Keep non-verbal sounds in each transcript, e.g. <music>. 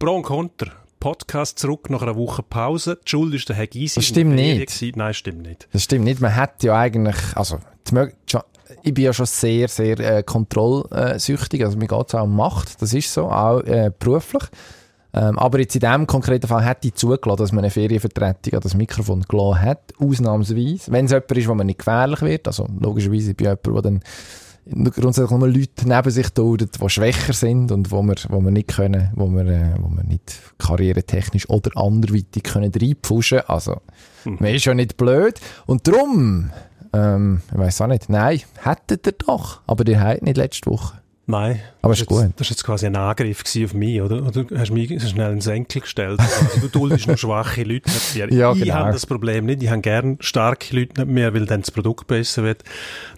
Pro und Contra. Podcast zurück nach einer Woche Pause. Die Schuld ist der Herr Gysi. Das stimmt nicht. Nein, stimmt nicht. Das stimmt nicht. Man hat ja eigentlich, also, ich bin ja schon sehr, sehr äh, kontrollsüchtig. Also mir geht es auch um Macht. Das ist so, auch äh, beruflich. Ähm, aber jetzt in diesem konkreten Fall hätte ich zugelassen, dass man eine Ferienvertretung an das Mikrofon gelassen hat, ausnahmsweise. Wenn es jemand ist, wo man nicht gefährlich wird, also logischerweise bei jemandem, der dann grundsätzlich nur Leute neben sich duldet, die schwächer sind und wo wir, wo wir nicht können, wo wir, äh, wo wir nicht karrieretechnisch oder anderweitig können reinpfuschen. Also, mhm. man ist ja nicht blöd. Und darum, ähm, ich weiß auch nicht, nein, hättet ihr doch, aber ihr habt nicht letzte Woche. Nein. Aber ist gut. das war jetzt quasi ein Angriff auf mich, oder? Oder hast du mich schnell ins Enkel gestellt? Also, du duldest nur schwache Leute nicht mehr. <laughs> Ja, ich genau. habe das Problem nicht. Ich habe gern starke Leute nicht mehr, weil dann das Produkt besser wird.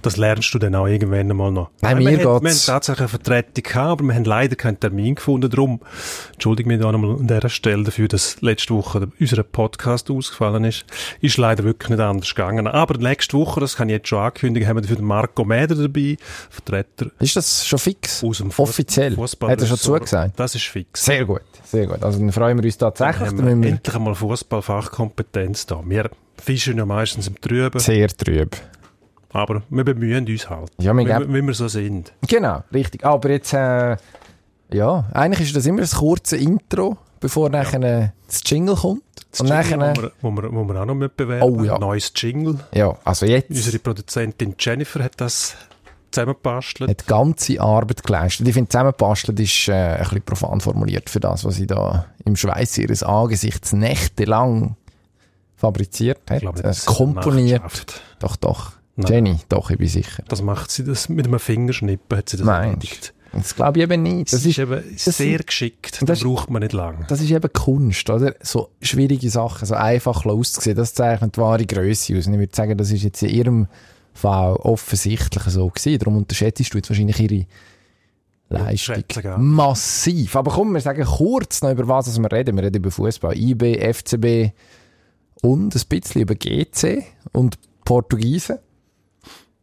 Das lernst du dann auch irgendwann einmal noch. Nein, wir, mir haben, geht's... wir haben tatsächlich eine Vertretung gehabt, aber wir haben leider keinen Termin gefunden. Darum entschuldige mich da nochmal an dieser Stelle dafür, dass letzte Woche unser Podcast ausgefallen ist. Ist leider wirklich nicht anders gegangen. Aber nächste Woche, das kann ich jetzt schon ankündigen, haben wir dafür den Marco Mäder dabei, Vertreter. Ist das schon fix? Aus dem Offiziell? Hat er schon zugesagt? Das ist fix. Sehr gut, sehr gut. Also dann freuen wir uns tatsächlich. Dann haben wir endlich einmal Fußballfachkompetenz da. Wir fischen ja meistens im Trüben. Sehr trüb. Aber wir bemühen uns halt. Ja, wir wie, wie wir so sind. Genau, richtig. Aber jetzt, äh, ja, eigentlich ist das immer ein kurzes Intro, bevor ja. nachher das Jingle kommt. Das Und Jingle, nachher, wo, wir, wo, wir, wo wir auch noch mitbewerben. Oh ja. Neues Jingle. Ja, also jetzt. Unsere Produzentin Jennifer hat das zusammengebastelt. Hat ganze Arbeit geleistet. Ich finde, zusammengebastelt ist äh, ein bisschen profan formuliert für das, was sie da im Schweiß ihres Angesichts nächtelang fabriziert hat, glaube, äh, komponiert. Doch, doch. Nein. Jenny, doch, ich bin sicher. Das macht sie das mit einem Fingerschnippen, hat sie das erledigt. Das glaube ich eben nicht. Das, das ist, eben das sehr ist, geschickt. Das braucht man nicht lange. Das ist eben Kunst, oder? So schwierige Sachen, so einfach auszusehen, das zeichnet wahre Größe aus. Und ich würde sagen, das ist jetzt in ihrem Fall offensichtlich so gewesen. Darum unterschätzt du jetzt wahrscheinlich ihre Leistung ja. massiv. Aber komm, wir sagen kurz noch über was wir reden. Wir reden über Fußball, IB, FCB und ein bisschen über GC und Portugiesen.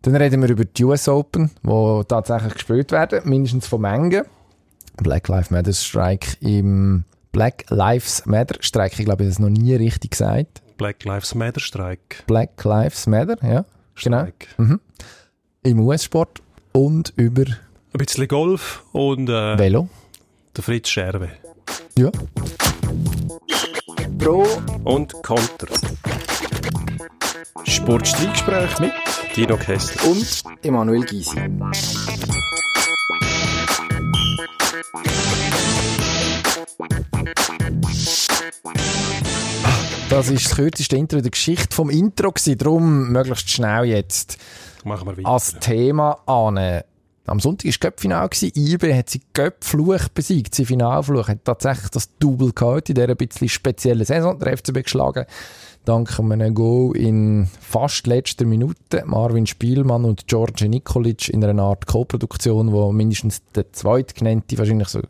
Dann reden wir über die US Open, die tatsächlich gespielt werden, mindestens von Mengen. Black Lives Matter Strike im Black Lives Matter Strike, ich glaube, ich habe es noch nie richtig gesagt. Black Lives Matter Strike. Black Lives Matter, ja. Genau. Mhm. Im US-Sport und über... Ein bisschen Golf und... Äh, Velo. Der Fritz Scherwe. Ja. Pro und Contra. Sportstreitgespräch mit Dino Kessler und Emanuel Gysi. Das ist das kürzeste Intro in der Geschichte vom Intro gewesen. Darum möglichst schnell jetzt Machen wir weiter. als Thema an. Am Sonntag war Göppfinal. IB hat sie Göppfluch besiegt. Sie Finalfluch hat tatsächlich das Double gehabt in dieser bisschen speziellen Saison. Der FCB geschlagen. Dank einem Goal in fast letzter Minute. Marvin Spielmann und George Nikolic in einer Art Co-Produktion, wo mindestens der zweitgenannte wahrscheinlich so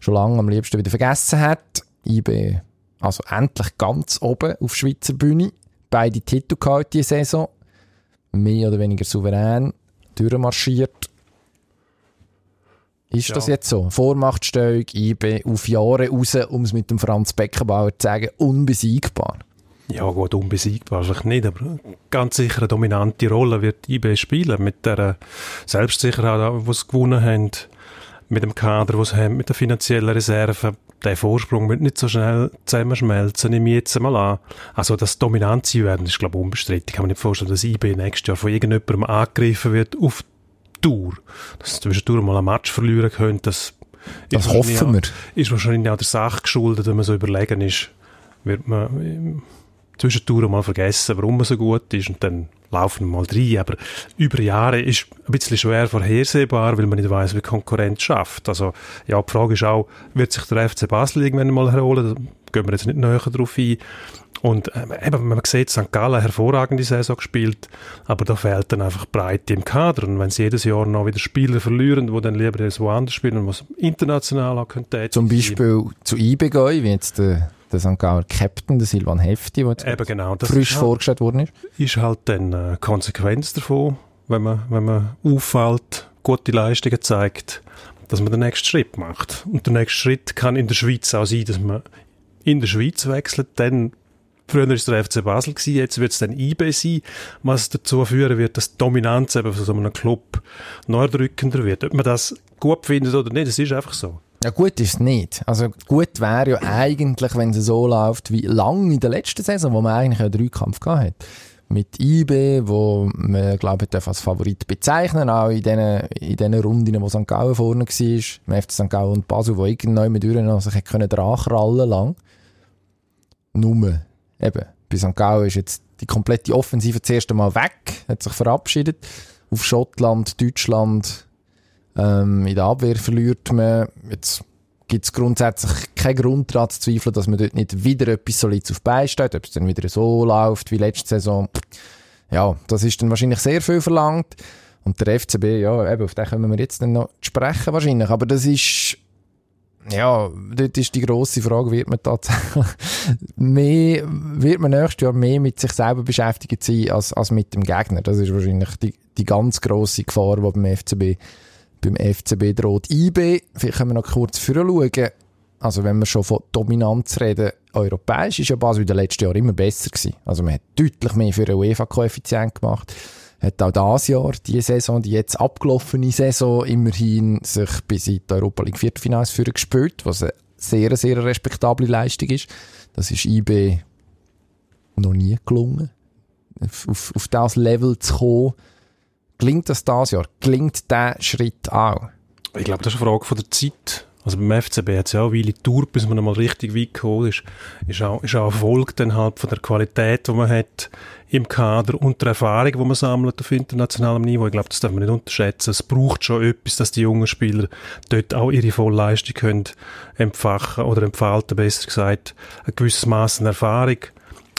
schon lange am liebsten wieder vergessen hat. IB also endlich ganz oben auf Schweizer Bühne. Beide Titel gehabt diese Saison. Mehr oder weniger souverän durchmarschiert. Ist ja. das jetzt so? Vormachtstellung, IB auf Jahre raus, um es mit dem Franz Beckenbauer zu sagen, unbesiegbar. Ja gut, unbesiegbar vielleicht nicht, aber ganz sicher eine dominante Rolle wird IB spielen mit der Selbstsicherheit, die sie gewonnen haben, mit dem Kader, den sie haben, mit der finanziellen Reserve der Vorsprung wird nicht so schnell zusammenschmelzen, nehme ich jetzt mal an. Also das dominant sein werden, ist glaube ich unbestritten. Ich kann mir nicht vorstellen, dass IB nächstes Jahr von irgendjemandem angegriffen wird auf Tour. Dass sie zwischendurch mal ein Match verlieren könnte, das, das hoffen wir. Ist wahrscheinlich auch der Sache geschuldet, wenn man so überlegen ist, wird man zwischendurch mal vergessen, warum man so gut ist und dann laufen wir mal rein. Aber über Jahre ist ein bisschen schwer vorhersehbar, weil man nicht weiß, wie Konkurrenz schafft. Also, ja, die Frage ist auch, wird sich der FC Basel irgendwann mal erholen? Da gehen wir jetzt nicht näher drauf ein. Und äh, eben, man sieht, St. Gallen hervorragende Saison gespielt, aber da fehlt dann einfach Breite im Kader. Und wenn sie jedes Jahr noch wieder Spieler verlieren, die dann lieber woanders spielen und was international auch könnte. Zum Beispiel zu IB gehen, wie jetzt der der St. Gauer Captain, der Silvan Hefti, der Eben genau, frisch halt, vorgestellt worden ist. Ist halt dann äh, Konsequenz davon, wenn man, wenn man auffällt, gute Leistungen zeigt, dass man den nächsten Schritt macht. Und der nächste Schritt kann in der Schweiz auch sein, dass man in der Schweiz wechselt, dann Früher war es der FC Basel, gewesen, jetzt wird es dann IB sein, was dazu führen wird, dass die Dominanz eben von so einem Club noch erdrückender wird. Ob man das gut findet oder nicht, das ist einfach so. Ja, gut ist es nicht. Also gut wäre ja eigentlich, wenn es so läuft wie lang in der letzten Saison, wo man eigentlich einen Dreikampf gehabt hat. Mit IB, wo man, glaube ich, als Favorit bezeichnen, auch in diesen, in diesen Runden, wo St. Gallen vorne war, mit FC St. Gallen und Basel, wo irgendwann mit noch sich können drachrallen lang. Nur, eben, bei St. Gallen ist jetzt die komplette Offensive das erste Mal weg, hat sich verabschiedet. Auf Schottland, Deutschland, ähm, in der Abwehr verliert man. Jetzt gibt es grundsätzlich keinen Grund daran zu zweifeln, dass man dort nicht wieder etwas solides auf beisteht, ob es dann wieder so läuft wie letzte Saison. Ja, das ist dann wahrscheinlich sehr viel verlangt. Und der FCB, ja, eben, auf den können wir jetzt dann noch sprechen wahrscheinlich. Aber das ist, ja, dort ist die grosse Frage, wird man tatsächlich <laughs> mehr, wird man nächstes Jahr mehr mit sich selber beschäftigt sein als, als mit dem Gegner? Das ist wahrscheinlich die, die ganz grosse Gefahr, die beim FCB beim FCB droht IB. Vielleicht können wir noch kurz schauen. Also wenn wir schon von Dominanz reden, europäisch ist ja Basel in den letzten Jahren immer besser gewesen. Also man hat deutlich mehr für den UEFA-Koeffizient gemacht. Hat auch dieses Jahr, die Saison, die jetzt abgelaufene Saison, immerhin sich bis in die Europa League Viertelfinals führen gespielt, was eine sehr, sehr respektable Leistung ist. Das ist IB noch nie gelungen, auf, auf das Level zu kommen Klingt das das Jahr? Klingt der Schritt auch? Ich glaube, das ist eine Frage von der Zeit. Also beim FCB hat es ja auch eine Weile Tour, bis man mal richtig weit gekommen ist. Ist auch, ist auch Erfolg dann halt von der Qualität, die man hat im Kader und der Erfahrung, die man sammelt auf internationalem Niveau. Ich glaube, das darf man nicht unterschätzen. Es braucht schon etwas, dass die jungen Spieler dort auch ihre Vollleistung können empfachen oder entfalten, besser gesagt. Ein gewisses Maß an Erfahrung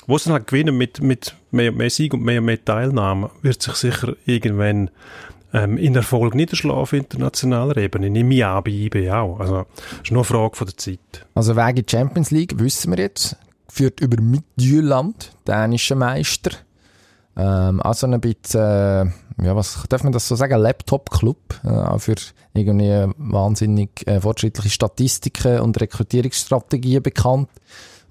wo sie halt gewinnen mit, mit mehr, mehr Sieg und mehr, mehr Teilnahme, wird sich sicher irgendwann ähm, in Erfolg niederschlagen auf internationaler Ebene. Nehme ich an, IB auch. Also, ist nur eine Frage von der Zeit. Also, wegen Champions League wissen wir jetzt, führt über Midtjylland, dänischer Meister. Ähm, also ein bisschen, äh, ja, was darf man das so sagen, Laptop-Club, äh, auch für irgendwie wahnsinnig äh, fortschrittliche Statistiken und Rekrutierungsstrategien bekannt.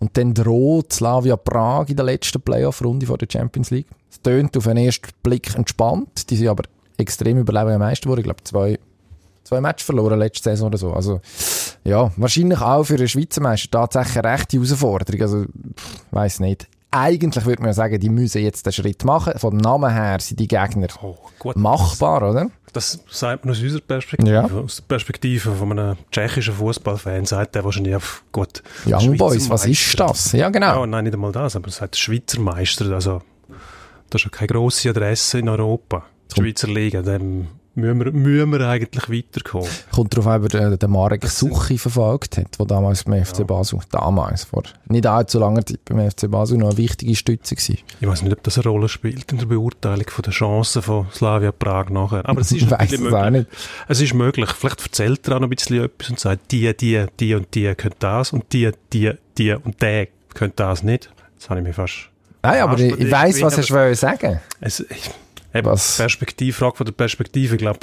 Und dann droht Slavia Prag in der letzten Playoff-Runde vor der Champions League. Es tönt auf den ersten Blick entspannt. Die sind aber extrem überlebende Meister geworden. Ich glaube, zwei, zwei Matches verloren letzte Saison oder so. Also, ja, wahrscheinlich auch für einen Schweizer Meister tatsächlich eine rechte Herausforderung. Also, weiß nicht. Eigentlich würde man ja sagen, die müssen jetzt den Schritt machen. Vom Namen her sind die Gegner oh, machbar, oder? Das sagt man aus unserer Perspektive. Ja. Aus der Perspektive von einem tschechischen Fußballfan sagt der wahrscheinlich, auf gut. Young Boys, was ist das? Ja, genau. Ja, nein, nicht einmal das, aber es sagt Schweizer Meister. Also, das ist ja keine grosse Adresse in Europa. Die Schweizer Liga, dem müssen wir, müssen wir eigentlich weiterkommen. Kommt darauf an, wer den Marek Suchi verfolgt hat, der damals beim FC. Basel, damals, vor nicht allzu langer Zeit beim FC Basel noch eine wichtige Stütze war. Ich weiß nicht, ob das eine Rolle spielt in der Beurteilung der Chancen von Slavia Prag nachher. Aber es ist <laughs> möglich. Auch nicht. Es ist möglich. Vielleicht erzählt er auch noch ein bisschen etwas und sagt, die, die, die und die können das und die, die, die und der können das nicht. Das habe ich mir fast... Nein, aber ich, ich weiss, was er sagen es, ich, Eben, Was? Perspektive, Frage von der Perspektive. Ich glaube,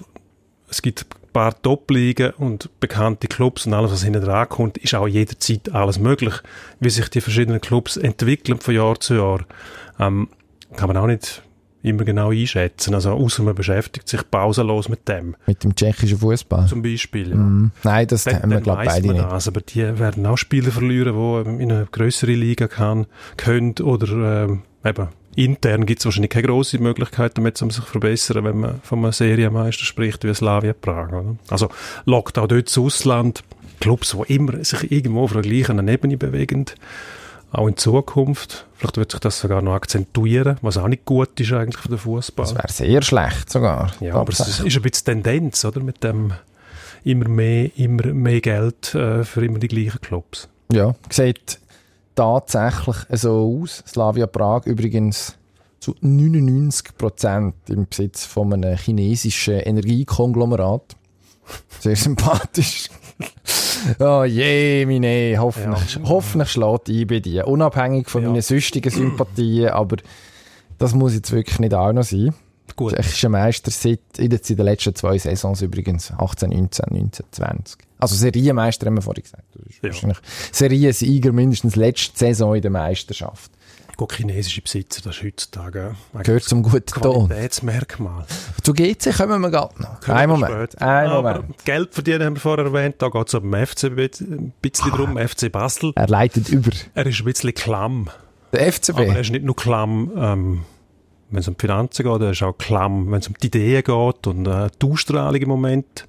es gibt ein paar Top-Ligen und bekannte Clubs und alles, was hinten dran kommt, ist auch jederzeit alles möglich. Wie sich die verschiedenen Clubs entwickeln von Jahr zu Jahr, ähm, kann man auch nicht immer genau einschätzen. Also, außer man beschäftigt sich pausenlos mit dem. Mit dem tschechischen Fußball. Zum Beispiel, ja. Mm. Nein, das haben wir, glaube ich, beide nicht. Das, aber die werden auch Spieler verlieren, die in eine größere Liga kann, können oder ähm, eben intern gibt es wahrscheinlich keine grosse Möglichkeit, damit um sich zu verbessern, wenn man von einem Serienmeister spricht wie Slavia Prag. Oder? Also lockt auch dort das Ausland Clubs, die immer sich irgendwo auf der gleichen Ebene bewegen, auch in Zukunft. Vielleicht wird sich das sogar noch akzentuieren, was auch nicht gut ist eigentlich für den Fußball. Das wäre sehr schlecht sogar. Ja, aber es ist ein bisschen Tendenz, oder? Mit dem immer mehr, immer mehr Geld äh, für immer die gleichen Clubs. Ja, sieht tatsächlich so aus. Slavia Prag übrigens zu 99% im Besitz von einem chinesischen Energiekonglomerat. Sehr sympathisch. <laughs> oh je, meine, hoffentlich, ja. hoffentlich schlägt ein bei dir. Unabhängig von ja. meinen sonstigen Sympathien, aber das muss jetzt wirklich nicht auch noch sein. Gut. Tschechischer Meister seit in den, in den letzten zwei Saisons übrigens. 18, 19, 19, 20. Also Serienmeister haben wir vorhin gesagt. Das ist ja. wahrscheinlich Seriensieger mindestens letzte Saison in der Meisterschaft. Gut, chinesische Besitzer, das ist heutzutage Gehört zum guten Ton. Qualitätsmerkmal. Zu GC kommen wir gerade noch. Ein Moment. Ein Moment. Geld verdienen haben wir vorher erwähnt, da geht es um FC ein bisschen ah. drum, FC Basel. Er leitet über. Er ist ein bisschen klamm. Der FCB? Aber er ist nicht nur klamm, ähm, wenn es um die Finanzen geht, er ist auch klamm, wenn es um die Ideen geht und äh, die Ausstrahlung im Moment.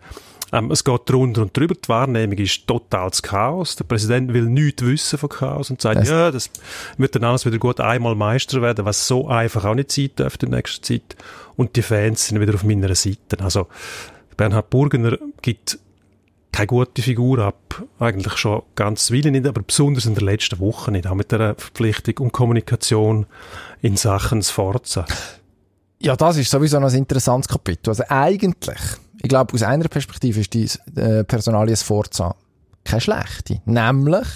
Ähm, es geht drunter und drüber. Die Wahrnehmung ist totales Chaos. Der Präsident will nichts wissen von Chaos und sagt, das ja, das wird dann alles wieder gut einmal Meister werden, was so einfach auch nicht sein dürfte in nächster Zeit. Und die Fans sind wieder auf meiner Seite. Also, Bernhard Burgener gibt keine gute Figur ab. Eigentlich schon ganz Willen nicht, aber besonders in der letzten Woche nicht. Auch mit der Verpflichtung und Kommunikation in Sachen Sforza. Ja, das ist sowieso noch ein interessantes Kapitel. Also eigentlich ich glaube, aus einer Perspektive ist die äh, Personalie Sforza keine schlechte. Nämlich,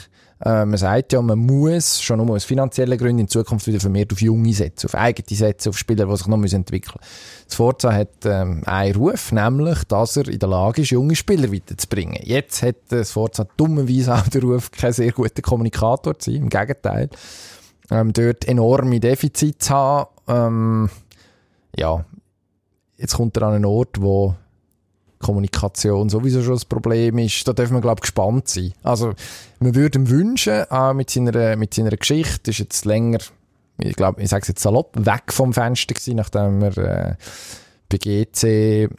äh, man sagt ja, man muss schon nur aus finanziellen Gründen in Zukunft wieder vermehrt auf Junge setzen, auf eigene setzen, auf Spieler, die sich noch entwickeln müssen. Sforza hat ähm, einen Ruf, nämlich, dass er in der Lage ist, junge Spieler weiterzubringen. Jetzt hat äh, Sforza dummerweise auch den Ruf, kein sehr guter Kommunikator zu sein, im Gegenteil. Ähm, dort enorme Defizite zu haben. Ähm, ja, jetzt kommt er an einen Ort, wo Kommunikation sowieso schon das Problem ist, da dürfen wir, glaube ich, gespannt sein. Also, wir würden wünschen, auch mit seiner, mit seiner Geschichte, ist jetzt länger, ich glaube, ich sage es jetzt salopp, weg vom Fenster gewesen, nachdem er äh, bei GC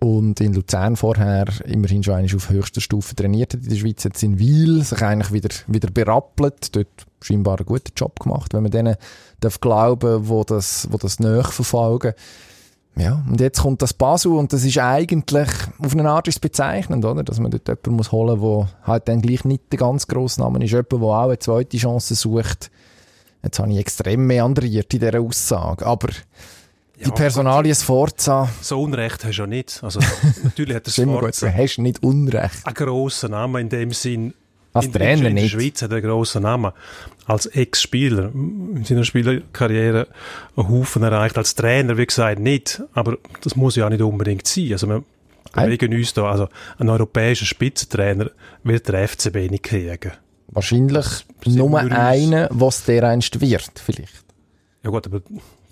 und in Luzern vorher immerhin schon eigentlich auf höchster Stufe trainiert hat in der Schweiz, jetzt in Wiel sich eigentlich wieder, wieder berappelt, dort scheinbar einen guten Job gemacht, wenn man denen darf glauben, wo das, wo das nachverfolgen. Ja, und jetzt kommt das Basel und das ist eigentlich auf eine Art ist bezeichnend, oder? Dass man dort jemanden muss holen muss, der halt dann gleich nicht der ganz grosse Name ist. Jemand, der auch eine zweite Chance sucht. Jetzt habe ich extrem meandriert in dieser Aussage. Aber ja, die Personalie Sforza... So Unrecht hast du ja nicht. Also, <laughs> natürlich hat er Sforza... du hast nicht Unrecht. Ein grosser Name in dem Sinn als in, Trainer in, in der Schweiz hat er einen grossen Namen. Als Ex-Spieler. In seiner Spielerkarriere einen Haufen erreicht. Als Trainer, wie gesagt, nicht. Aber das muss ja auch nicht unbedingt sein. Also wir bewegen uns da. Also ein europäischer Spitzentrainer wird der FCB nicht kriegen. Wahrscheinlich nur einen, was der einst wird, vielleicht. Ja gut, aber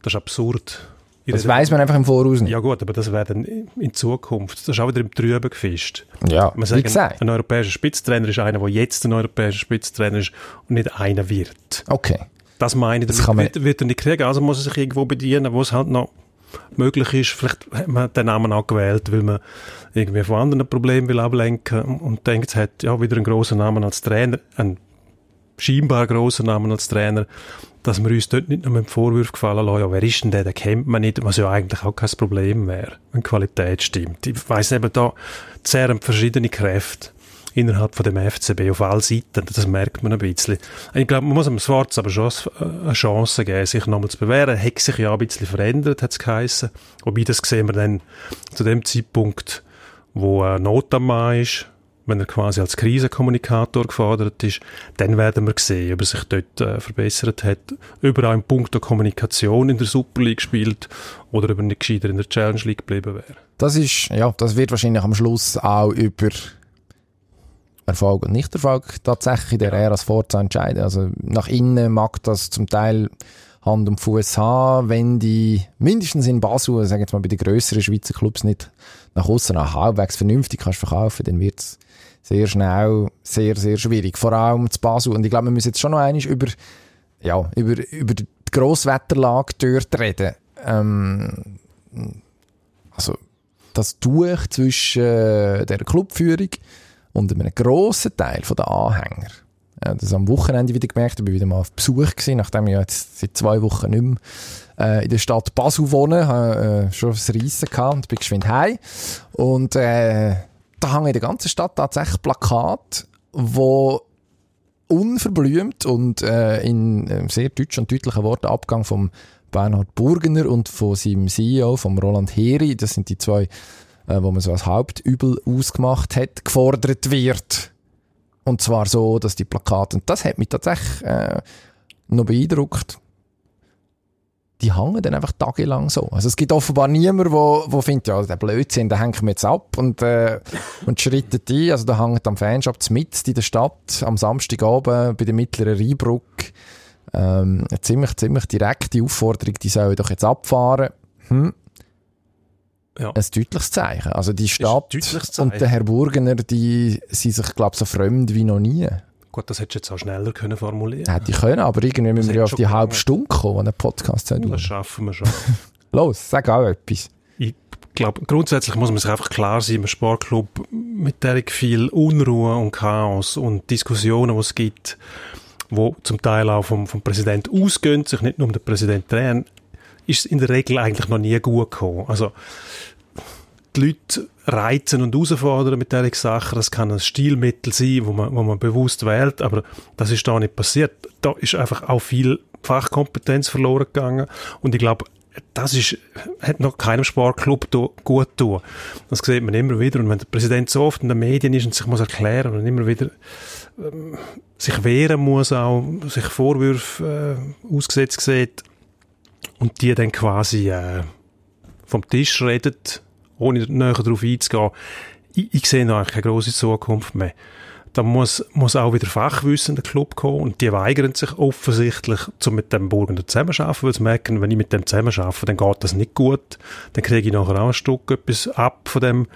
das ist absurd. Das weiß man einfach im Voraus nicht. Ja gut, aber das wäre dann in Zukunft. Das ist auch wieder im Trüben gefischt. Ja, Man sagt, gesagt. Ein europäischer Spitztrainer ist einer, der jetzt ein europäischer Spitztrainer ist und nicht einer wird. Okay. Das meine ich, das kann wird, wird er nicht kriegen. Also muss er sich irgendwo bedienen, wo es halt noch möglich ist. Vielleicht hat man den Namen auch gewählt, weil man irgendwie von anderen Problemen will ablenken und denkt, es hat ja wieder einen großen Namen als Trainer, einen scheinbar grossen Namen als Trainer dass wir uns dort nicht nur mit Vorwürfen gefallen lassen, ja, wer ist denn der, den kennt man nicht, was ja eigentlich auch kein Problem wäre, wenn Qualität stimmt. Ich weiss eben, da zehren verschiedene Kräfte innerhalb von dem FCB auf allen Seiten, das merkt man ein bisschen. Ich glaube, man muss dem Schwarz aber schon eine Chance geben, sich nochmal zu bewähren. Er hat sich ja ein bisschen verändert, hat es geheissen. Wobei, das sehen wir dann zu dem Zeitpunkt, wo Not am Mann ist, wenn er quasi als Krisenkommunikator gefordert ist, dann werden wir sehen, ob er sich dort äh, verbessert hat, ob er auch im Punkt der Kommunikation in der Super League spielt oder ob er nicht gescheiter in der Challenge League geblieben wäre. Das ist, ja, das wird wahrscheinlich am Schluss auch über Erfolg und Nichterfolg tatsächlich in der Ära als Forza entscheiden. Also nach innen mag das zum Teil Hand und Fuß haben, wenn die mindestens in Basel, sagen jetzt mal bei den grösseren Schweizer Clubs nicht nach außen nach halbwegs vernünftig kannst verkaufen, dann wird's sehr schnell sehr, sehr schwierig. Vor allem zu Basel. Und ich glaube, wir müssen jetzt schon noch einmal über, ja, über, über die Grosswetterlage dort reden. Ähm, also, das Tuch zwischen äh, der Clubführung und einem grossen Teil der Anhänger. Ja, das am Wochenende wieder gemerkt. Ich war wieder mal auf Besuch gewesen, nachdem ich jetzt seit zwei Wochen nicht mehr äh, in der Stadt Basel wohne. Habe äh, schon das Reissen gehabt und bin geschwind heim. Und äh, da hängen in der ganzen Stadt tatsächlich Plakate, wo unverblümt und äh, in äh, sehr deutschen und deutlichen Worten Abgang vom Bernhard Burgener und von seinem CEO, vom Roland Heri, das sind die zwei, äh, wo man so als Hauptübel ausgemacht hat, gefordert wird. Und zwar so, dass die Plakate, und das hat mich tatsächlich äh, noch beeindruckt, die hängen dann einfach tagelang so. Also es gibt offenbar niemanden, wo, wo findet, ja, der Blödsinn, den hängen wir jetzt ab und, äh, und schrittet ein. Also da hängt am Fanshop mit in der Stadt am Samstagabend bei der mittleren Rheinbrücke ähm, eine ziemlich, ziemlich direkte Aufforderung, die sollen doch jetzt abfahren. Hm. Ja. Ein deutliches Zeichen. Also die Stadt und der Herr Burgener, die sind sich, glaube ich, so fremd wie noch nie. Gut, das hättest du jetzt auch schneller können formulieren Hätte ich können, aber irgendwie müssen wir ja auf die halbe Stunde kommen, die ein Podcast hat. Das schaffen wir schon. <laughs> Los, sag auch etwas. Ich glaube, grundsätzlich muss man sich einfach klar sein, im Sportclub mit der viel Unruhe und Chaos und Diskussionen, die es gibt, wo zum Teil auch vom, vom Präsident ausgehen, sich nicht nur um den Präsident drehen, ist es in der Regel eigentlich noch nie gut gekommen. Also, die Leute reizen und herausfordern mit diesen Sachen. Das kann ein Stilmittel sein, wo man, wo man bewusst wählt, aber das ist da nicht passiert. Da ist einfach auch viel Fachkompetenz verloren gegangen und ich glaube, das ist, hat noch keinem Sportclub gut tun. Das sieht man immer wieder. Und wenn der Präsident so oft in den Medien ist und sich muss erklären und immer wieder ähm, sich wehren muss, auch sich Vorwürfe äh, ausgesetzt sieht und die dann quasi äh, vom Tisch redet, ohne näher darauf einzugehen, ich, ich sehe da eigentlich keine grosse Zukunft mehr da muss, muss auch wieder Fachwissen in den Club kommen und die weigern sich offensichtlich, zu mit dem Burgener zusammenzuarbeiten, weil sie merken, wenn ich mit dem zusammenarbeite, dann geht das nicht gut, dann kriege ich nachher auch ein Stück etwas ab von dem,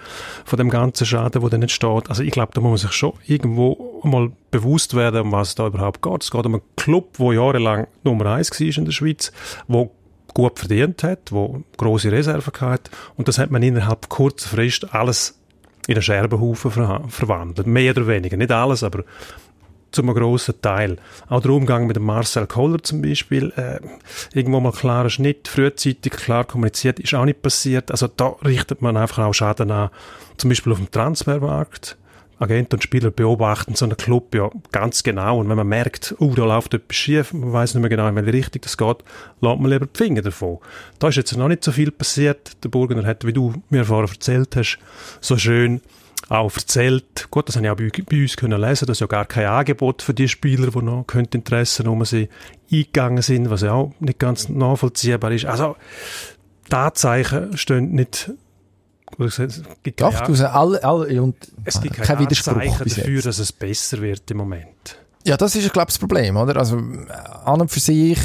von dem ganzen Schaden, der dann entsteht. Also ich glaube, da muss man sich schon irgendwo mal bewusst werden, um was es da überhaupt geht. Es geht um einen Club, der jahrelang Nummer eins war in der Schweiz, wo gut verdient hat, wo große Reserven hat und das hat man innerhalb kurzer Frist alles in einen Scherbenhaufen ver verwandelt. Mehr oder weniger, nicht alles, aber zum grossen Teil. Auch der Umgang mit Marcel Koller zum Beispiel, äh, irgendwo mal klarer Schnitt, frühzeitig klar kommuniziert, ist auch nicht passiert. Also da richtet man einfach auch Schaden an, zum Beispiel auf dem Transfermarkt. Agent und Spieler beobachten so einen Club ja ganz genau und wenn man merkt, oh, da läuft etwas schief, man weiß nicht mehr genau, in welche Richtung das geht, lässt man lieber die Finger davon. Da ist jetzt noch nicht so viel passiert. Der Burgener hat, wie du mir vorher erzählt hast, so schön auch erzählt, gut, das habe ich auch bei, bei uns können lesen, dass ja gar kein Angebot für die Spieler, die noch Interesse um sie eingegangen sind, was ja auch nicht ganz nachvollziehbar ist. Also, Tatsachen stehen nicht gibt Doch, du sagst alle, alle und es gibt kein Widerspruch dafür, dass es besser wird im Moment. Ja, das ist, glaube ich, das Problem, oder? Also, an und für sich,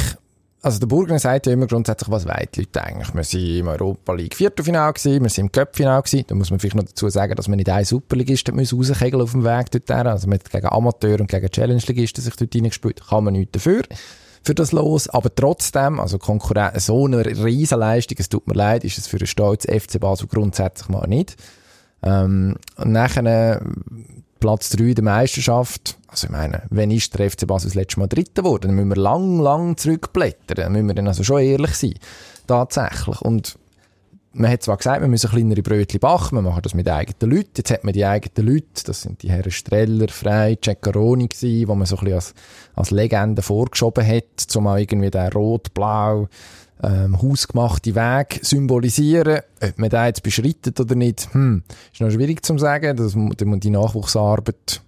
also der Burger sagt ja immer grundsätzlich, was wollen die Leute eigentlich? Wir sind im Europa League Viertelfinale gewesen, wir sind im Cup-Final gewesen. Da muss man vielleicht noch dazu sagen, dass man nicht ein Superligist rauskegeln auf dem Weg dort. Also mit gegen Amateur und gegen Challenge-Ligisten sich dort reingespielt. Kann man nichts dafür für das los. Aber trotzdem, also Konkurrenz, so eine Riesenleistung, es tut mir leid, ist es für einen stolz FC Basel grundsätzlich mal nicht. Ähm, und nachher Platz 3 der Meisterschaft. Also ich meine, wenn ist der FC Basel das letzte Mal Dritter geworden? Dann müssen wir lang, lang zurückblättern. Dann müssen wir dann also schon ehrlich sein. Tatsächlich. Und man hat zwar gesagt, wir müssen kleinere Brötchen backen, wir machen das mit eigenen Leuten. Jetzt hat man die eigenen Leute, das sind die Herren Streller, Frey, Ceccaroni gewesen, wo man so ein bisschen als, als Legende vorgeschoben hat, um auch irgendwie den rot-blau ähm, hausgemachten Weg symbolisieren. Ob man den jetzt beschreitet oder nicht, hm, ist noch schwierig zu sagen. Das, die Nachwuchsarbeit,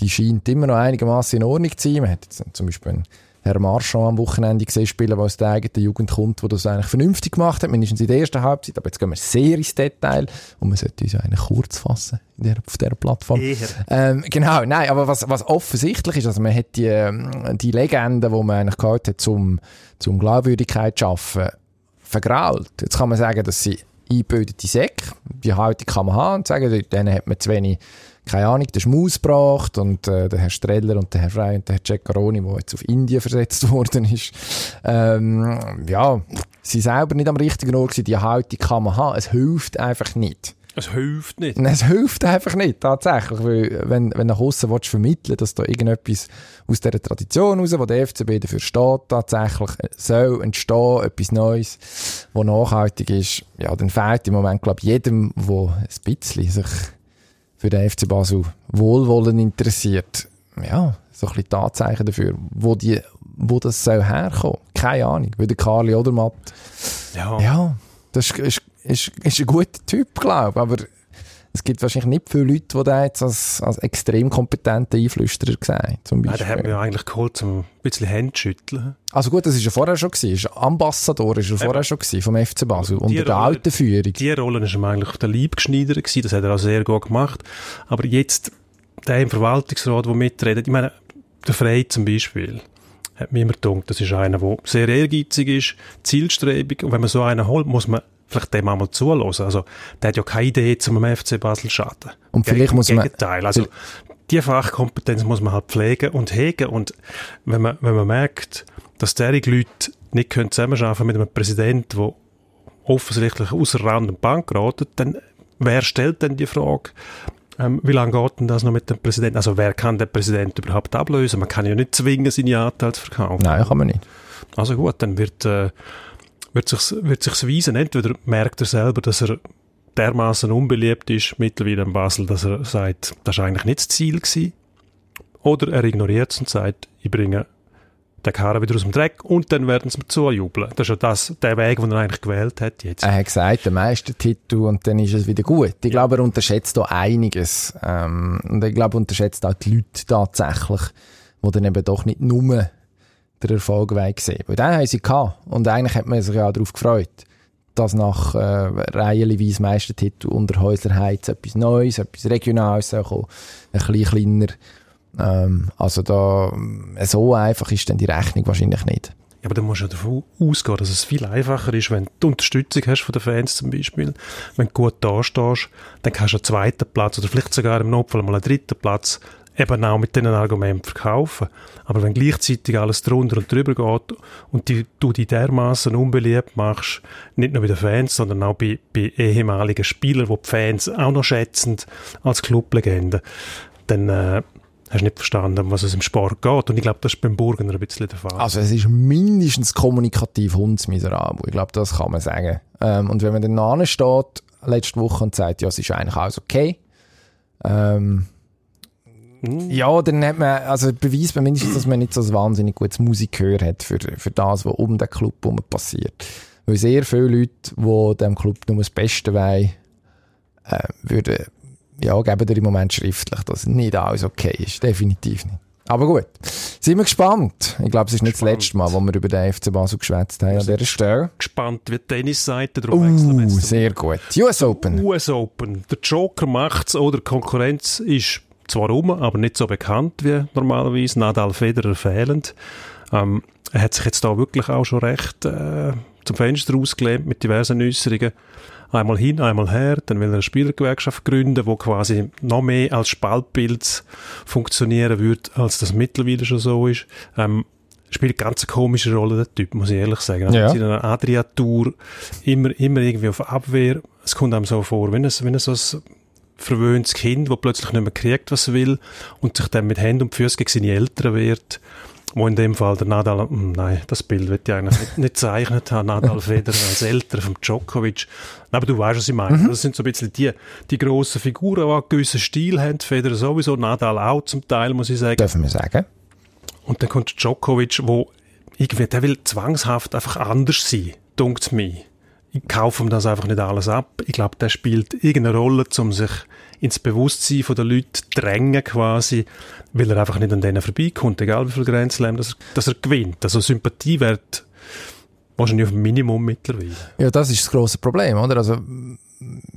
die scheint immer noch einigermaßen in Ordnung zu sein. Man hat jetzt zum Beispiel einen Herr Marchand am Wochenende gesehen spielen, der aus der eigenen Jugend kommt, der das eigentlich vernünftig gemacht hat, mindestens in der ersten Halbzeit, aber jetzt gehen wir sehr ins Detail und man sollte uns ja eigentlich kurz fassen der, auf dieser Plattform. Ähm, genau, nein, aber was, was offensichtlich ist, also man hat die, ähm, die Legende, die man eigentlich gehabt hat, zum, zum Glaubwürdigkeit zu schaffen, vergrault. Jetzt kann man sagen, dass sie eingebildete Säcke, die Haltung kann man haben und sagen, denen hat man zu wenig keine Ahnung, den Schmaus gebracht und äh, der Herr Streller und der Herr Frey und der Herr Ceccaroni, der jetzt auf Indien versetzt <laughs> worden ist, ähm, ja, sie selber nicht am richtigen Ort gewesen, die Haltung kann man haben, es hilft einfach nicht. Es hilft nicht. Es hilft einfach nicht, tatsächlich. Weil, wenn, wenn du nach außen willst, vermitteln dass da irgendetwas aus dieser Tradition raus, wo der FCB dafür steht, tatsächlich soll entstehen, etwas Neues, was nachhaltig ist, ja, dann fehlt im Moment, glaube ich, jedem, der ein bisschen sich für den FC Basel Wohlwollen interessiert, ja, so ein bisschen Tatzeichen dafür, wo, die, wo das soll herkommen. Keine Ahnung, wie der Karli Odermatt. Ja. Ja, das ist, ist, ist, ist ein guter Typ, glaube ich, aber es gibt wahrscheinlich nicht viele Leute, die da jetzt als, als extrem kompetenter Einflüsterer sehen, zum Nein, der hat mir eigentlich geholt, um ein bisschen Hände schütteln. Also gut, das ist ja vorher schon gewesen. Ambassador ist er vorher schon gewesen, vom FC Basel, unter der alten Führung. Die Rolle ist ihm eigentlich auf der Leib geschneidert gewesen, das hat er auch sehr gut gemacht. Aber jetzt, der im Verwaltungsrat, der mitredet, ich meine, der Frey zum Beispiel, hat mir immer gedacht, das ist einer, der sehr ehrgeizig ist, zielstrebig, und wenn man so einen holt, muss man vielleicht dem einmal zulassen. Also, der hat ja keine Idee zum FC Basel schaden. Und vielleicht muss man... Gegenteil. Also, die Fachkompetenz muss man halt pflegen und hegen. Und wenn man, wenn man merkt, dass derige Leute nicht können zusammenarbeiten mit einem Präsidenten, der offensichtlich außer Rand und Bank geraten, dann wer stellt denn die Frage, ähm, wie lange geht denn das noch mit dem Präsidenten? Also wer kann den Präsidenten überhaupt ablösen? Man kann ja nicht zwingen, seine Anteile zu verkaufen. Nein, kann man nicht. Also gut, dann wird, äh, wird sich's, wird sich's weisen. Entweder merkt er selber, dass er dermaßen unbeliebt ist mittlerweile in Basel, dass er sagt, das war eigentlich nicht das Ziel gewesen. Oder er ignoriert es und sagt, ich bringe den Karren wieder aus dem Dreck und dann werden sie mir zujubeln. Das ist ja das, der Weg, den er eigentlich gewählt hat jetzt. Er hat gesagt, der Meistertitel und dann ist es wieder gut. Ich glaube, er unterschätzt da einiges. Ähm, und ich glaube, er unterschätzt auch die Leute tatsächlich, die dann eben doch nicht nur den Erfolg sehen Weil den haben sie gehabt. Und eigentlich hat man sich ja darauf gefreut, dass nach äh, reihenweise Meistertitel unter Häuslerheiz etwas Neues, etwas Regionales kommen, ein bisschen kleiner. Ähm, also da, so einfach ist dann die Rechnung wahrscheinlich nicht. Ja, aber dann musst du davon ausgehen, dass es viel einfacher ist, wenn du Unterstützung hast von den Fans zum Beispiel. Wenn du gut dastehst, dann kannst du einen zweiten Platz oder vielleicht sogar im Notfall mal einen dritten Platz eben auch mit diesen Argumenten verkaufen. Aber wenn gleichzeitig alles drunter und drüber geht und die, du die dermaßen unbeliebt machst, nicht nur bei den Fans, sondern auch bei, bei ehemaligen Spielern, die die Fans auch noch schätzen als Clublegende, dann äh, hast du nicht verstanden, was es im Sport geht. Und ich glaube, das ist beim Burgener ein bisschen der Fall. Also es ist mindestens kommunikativ hundsmiserabel. Ich glaube, das kann man sagen. Ähm, und wenn man dann steht, letzte Woche und sagt, ja, es ist eigentlich alles okay, ähm, hm. Ja, dann hat man, also beweist man mindestens, dass man nicht so ein wahnsinnig gutes Musikgehör hat für, für das, was um den Club herum passiert. Weil sehr viele Leute, die dem Club nur das Beste wollen, äh, würden, ja, geben dir im Moment schriftlich, dass nicht alles okay ist. Definitiv nicht. Aber gut. Sind wir gespannt. Ich glaube, es ist nicht gespannt. das letzte Mal, wo wir über den FC Basel geschwätzt haben an dieser Stelle. Gespannt wie die Tennisseite, darum uh, wechseln sehr gut. US Open. US Open. Der Joker macht's oder Konkurrenz ist zwar rum, aber nicht so bekannt wie normalerweise. Nadal Federer fehlend. Ähm, er hat sich jetzt da wirklich auch schon recht äh, zum Fenster ausgelehnt mit diversen Äußerungen. Einmal hin, einmal her, dann will er eine Spielergewerkschaft gründen, wo quasi noch mehr als Spaltbild funktionieren wird, als das mittlerweile schon so ist. Ähm, spielt eine ganz komische Rolle, der Typ, muss ich ehrlich sagen. Also ja. In einer Adria-Tour immer, immer irgendwie auf Abwehr. Es kommt einem so vor, wenn es, wenn es so ein verwöhntes Kind, das plötzlich nicht mehr kriegt, was es will und sich dann mit Händen und Füßen gegen seine Eltern wehrt, wo in dem Fall der Nadal, hm, nein, das Bild wird ich eigentlich nicht, nicht zeichnet haben, Nadal <laughs> Federer als Eltern von Djokovic. Aber du weißt, was ich meine. Mhm. Das sind so ein bisschen die, die grossen Figuren, die einen gewissen Stil haben. Federer sowieso, Nadal auch zum Teil, muss ich sagen. Dürfen wir sagen. Und dann kommt Djokovic, wo irgendwie, der will zwangshaft einfach anders sein, dunkt mir ich kaufe ihm das einfach nicht alles ab. Ich glaube, der spielt irgendeine Rolle, um sich ins Bewusstsein der Leute drängen quasi, weil er einfach nicht an denen vorbeikommt, egal wie viel Grand Slam dass, dass er gewinnt. Also Sympathiewert wahrscheinlich auf Minimum mittlerweile. Ja, das ist das grosse Problem, oder? Also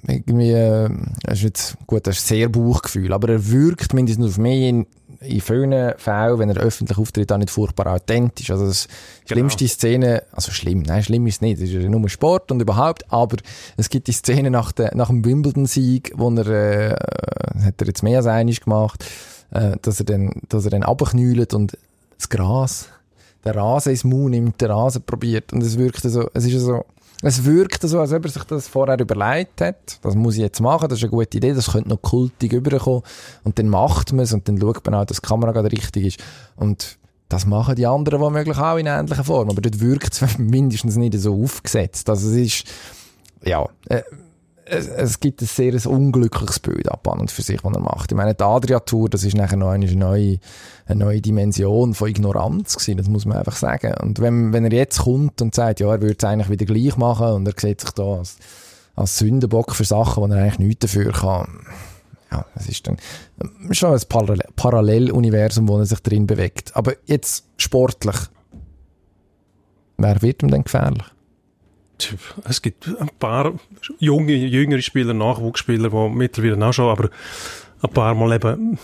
irgendwie, äh, ist jetzt, gut, das ist sehr Bauchgefühl, aber er wirkt mindestens auf mich in, vielen Fällen, wenn er öffentlich auftritt, auch nicht furchtbar authentisch. Also das genau. schlimmste Szene, also schlimm, nein, schlimm ist es nicht, es ist nur Sport und überhaupt, aber es gibt die Szene nach, der, nach dem Wimbledon-Sieg, wo er, äh, hat er jetzt mehr als einig gemacht, äh, dass er dann, dass er dann abknüllt und das Gras, der Rasen ins Mund nimmt, der Rasen probiert und es wirkt so, es ist so, es wirkt so, als ob er sich das vorher überlegt hat. Das muss ich jetzt machen, das ist eine gute Idee, das könnte noch kultig überkommen. Und dann macht man es und dann schaut man auch, dass die Kamera gerade richtig ist. Und das machen die anderen womöglich auch in ähnlicher Form. Aber dort wirkt es <laughs> mindestens nicht so aufgesetzt. Also es ist, ja, äh, es, es, gibt ein sehr ein unglückliches Bild ab und für sich, was er macht. Ich meine, die Adria-Tour, das ist nachher noch eine neue, eine neue Dimension von Ignoranz gewesen, das muss man einfach sagen. Und wenn, wenn er jetzt kommt und sagt, ja, er würde es eigentlich wieder gleich machen und er sieht sich da als, als Sündenbock für Sachen, wo er eigentlich nichts dafür kann. Ja, es ist dann schon ein Parallel Paralleluniversum, wo er sich drin bewegt. Aber jetzt sportlich. Wer wird ihm denn gefährlich? Es gibt ein paar junge, jüngere Spieler, Nachwuchsspieler, die mittlerweile auch schon, aber ein paar Mal eben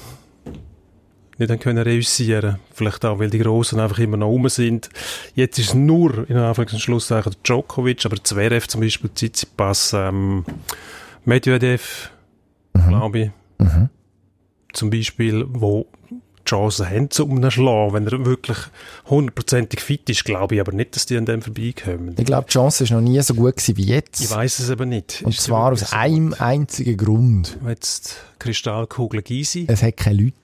nicht dann können reüssieren. Vielleicht auch, weil die Großen einfach immer noch rum sind. Jetzt ist es nur, in Anführungs- und Schlusszeichen, Djokovic, aber Zverev zum Beispiel, Tsitsipas, ähm, Medvedev, mhm. glaube ich, mhm. zum Beispiel, wo Chancen haben, um ihn zu schlagen. Wenn er wirklich hundertprozentig fit ist, glaube ich aber nicht, dass die an dem vorbeikommen. Ich glaube, die Chance ist noch nie so gut gewesen wie jetzt. Ich weiß es aber nicht. Und ist zwar aus einem einzigen Grund. Jetzt Kristallkugel Gysi. Es hat keine Leute.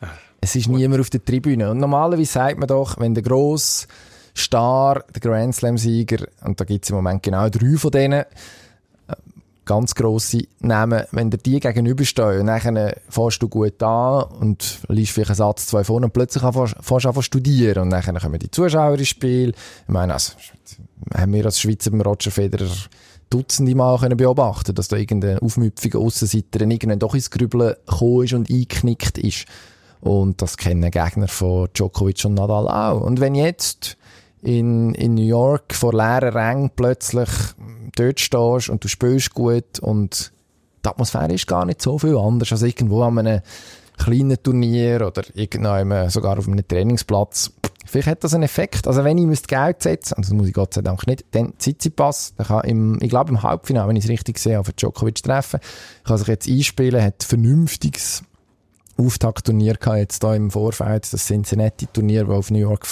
Ah, es ist gut. niemand auf der Tribüne. Und normalerweise sagt man doch, wenn der grosse Star, der Grand Slam-Sieger, und da gibt es im Moment genau drei von denen, ganz grosse Namen, wenn dir die gegenüberstehen und dann fährst du gut an und liest vielleicht einen Satz, zwei vorne und plötzlich fährst du an studieren und dann kommen die Zuschauer ins Spiel. Ich meine, also, haben wir als Schweizer beim Roger Federer Dutzende Mal können beobachten dass da irgendein aufmüpfiger Aussenseiter irgendwann doch ins Grübeln gekommen ist und eingeknickt ist. Und das kennen Gegner von Djokovic und Nadal auch. Und wenn jetzt in, in New York vor leeren Rängen plötzlich dort stehst und du spielst gut und die Atmosphäre ist gar nicht so viel anders als irgendwo an einem kleinen Turnier oder sogar auf einem Trainingsplatz. Vielleicht hat das einen Effekt. Also wenn ich Geld setzen und das muss ich Gott sei Dank nicht, dann Tsitsipas, der kann ich glaube im Halbfinale, wenn ich es richtig sehe, auf Djokovic treffen, kann sich jetzt einspielen, hat vernünftiges Auftaktturnier gehabt, jetzt da im Vorfeld, das Cincinnati-Turnier, das auf New York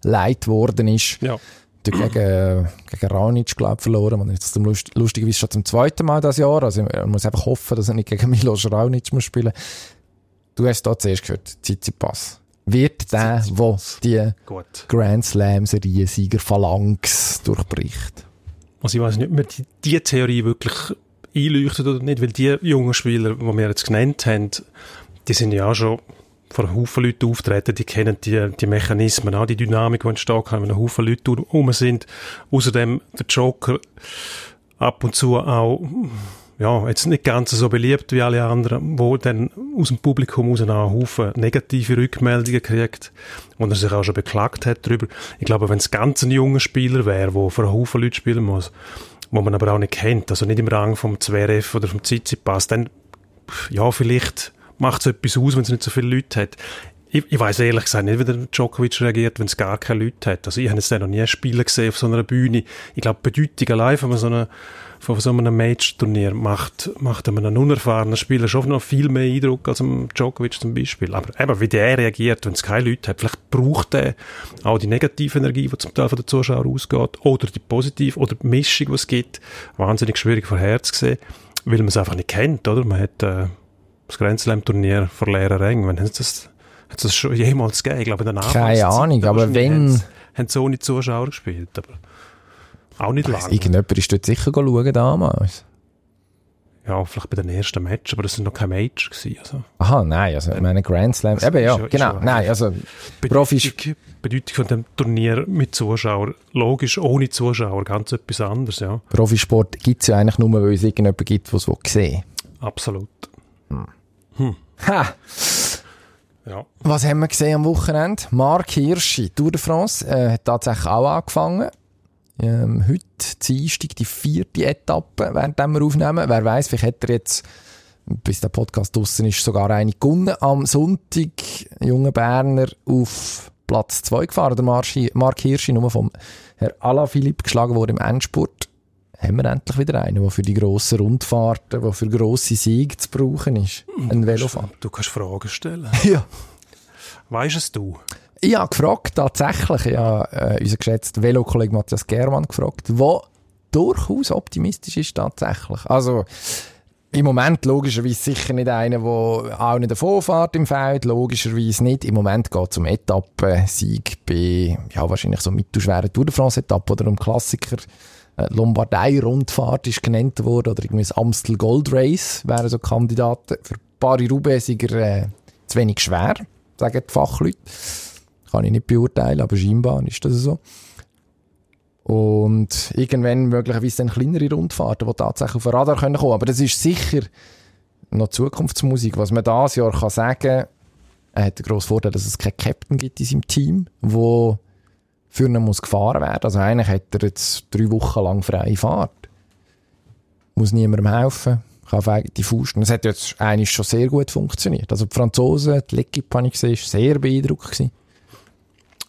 verleiht worden ist. Ja gegen, gegen Ranic, glaube verloren. Und jetzt Lust, lustigerweise schon zum zweiten Mal das Jahr. Also, man muss einfach hoffen, dass er nicht gegen Milos Raonic muss spielen. Du hast da zuerst gehört, Tsitsipas. Wird der, der die Gut. Grand Slam Serie Sieger Phalanx durchbricht? Also ich weiß nicht, ob mir die, die Theorie wirklich einleuchtet oder nicht, weil die jungen Spieler, die wir jetzt genannt haben, die sind ja schon vor Haufen Leute auftreten, die kennen die, die Mechanismen, auch die Dynamik, die entstehen kann, wenn ein Haufen Leute rum sind. Außerdem der Joker ab und zu auch, ja, jetzt nicht ganz so beliebt wie alle anderen, wo dann aus dem Publikum raus einen Haufen negative Rückmeldungen kriegt und er sich auch schon beklagt hat darüber. Ich glaube, wenn es ganz ein junger Spieler wäre, der vor Haufen Leute spielen muss, wo man aber auch nicht kennt, also nicht im Rang vom Zverev oder vom Tsitsipas, dann, ja, vielleicht macht es etwas aus, wenn es nicht so viele Leute hat. Ich, ich weiß ehrlich gesagt nicht, wie der Djokovic reagiert, wenn es gar keine Leute hat. Also ich habe jetzt noch nie Spiele gesehen auf so einer Bühne. Ich glaube, Bedeutung allein von so einer von so einem Match-Turnier macht, macht einem unerfahrenen Spieler schon noch viel mehr Eindruck als einem Djokovic zum Beispiel. Aber eben, wie der reagiert, wenn es keine Leute hat, vielleicht braucht er auch die negative Energie, die zum Teil von den Zuschauern ausgeht, oder die positive, oder die Mischung, die es gibt. Wahnsinnig schwierig vorherzusehen, weil man es einfach nicht kennt, oder? Man hat, äh, das Grand Slam-Turnier vor leeren Rängen. Wann hat das, hat das schon jemals gegeben? Ich glaube, in der Keine Ahnung, aber wenn... Haben so ohne Zuschauer gespielt, aber auch nicht lange. Irgendjemand ist dort sicher schauen damals. Ja, vielleicht bei den ersten Match, aber das sind noch keine Match gewesen. Also. Aha, nein, also ich meine Grand Slam, eben ja, ist genau, nein, also Profis... Bedeutung von dem Turnier mit Zuschauern, logisch, ohne Zuschauer, ganz etwas anderes, ja. Profisport gibt es ja eigentlich nur, weil es irgendjemanden gibt, der es sehen Absolut. Hm. Hm. Ha! Ja. Was haben wir gesehen am Wochenende? Mark Hirschi, Tour de France, äh, hat tatsächlich auch angefangen. Ähm, heute, Dienstag, die vierte Etappe, während wir aufnehmen. Wer weiß, vielleicht hat er jetzt, bis der Podcast draussen ist, sogar eine gewonnen. Am Sonntag, junge Berner auf Platz 2 gefahren, der Mark Hirschi, nur vom Herr Alaphilippe geschlagen wurde im Endspurt haben wir endlich wieder einen, der für die grossen Rundfahrten, der für grosse Siege zu brauchen ist. Ein Velofahrer. Du kannst Fragen stellen. <laughs> ja. Weißt es du? Ich habe gefragt, tatsächlich. Ich habe äh, unseren geschätzten Velokollegen Matthias Germann gefragt, der durchaus optimistisch ist tatsächlich. Also, im Moment logischerweise sicher nicht einer, der auch nicht davon fährt im Feld, logischerweise nicht. Im Moment geht es um Etappensieg bei, ja, wahrscheinlich so mittelschweren Tour de France-Etappe oder um Klassiker Lombardei-Rundfahrt ist genannt worden oder irgendwie das Amstel Gold Race wären so Kandidaten. Für Paris-Roubaix sind äh, zu wenig schwer, sagen die Fachleute. Kann ich nicht beurteilen, aber scheinbar ist das so. Und irgendwann möglicherweise dann kleinere Rundfahrten, die tatsächlich auf den Radar kommen können. Aber das ist sicher noch Zukunftsmusik. Was man dieses Jahr kann sagen er hat den grossen Vorteil, dass es keinen Captain gibt in seinem Team, wo für ihn muss gefahren werden. Also eigentlich hat er jetzt drei Wochen lang freie Fahrt. Muss niemandem helfen, kann auf eigene Faust. Und es hat jetzt eigentlich schon sehr gut funktioniert. Also die Franzosen, die L'Equipe habe ich gesehen, sehr beeindruckt. Gewesen.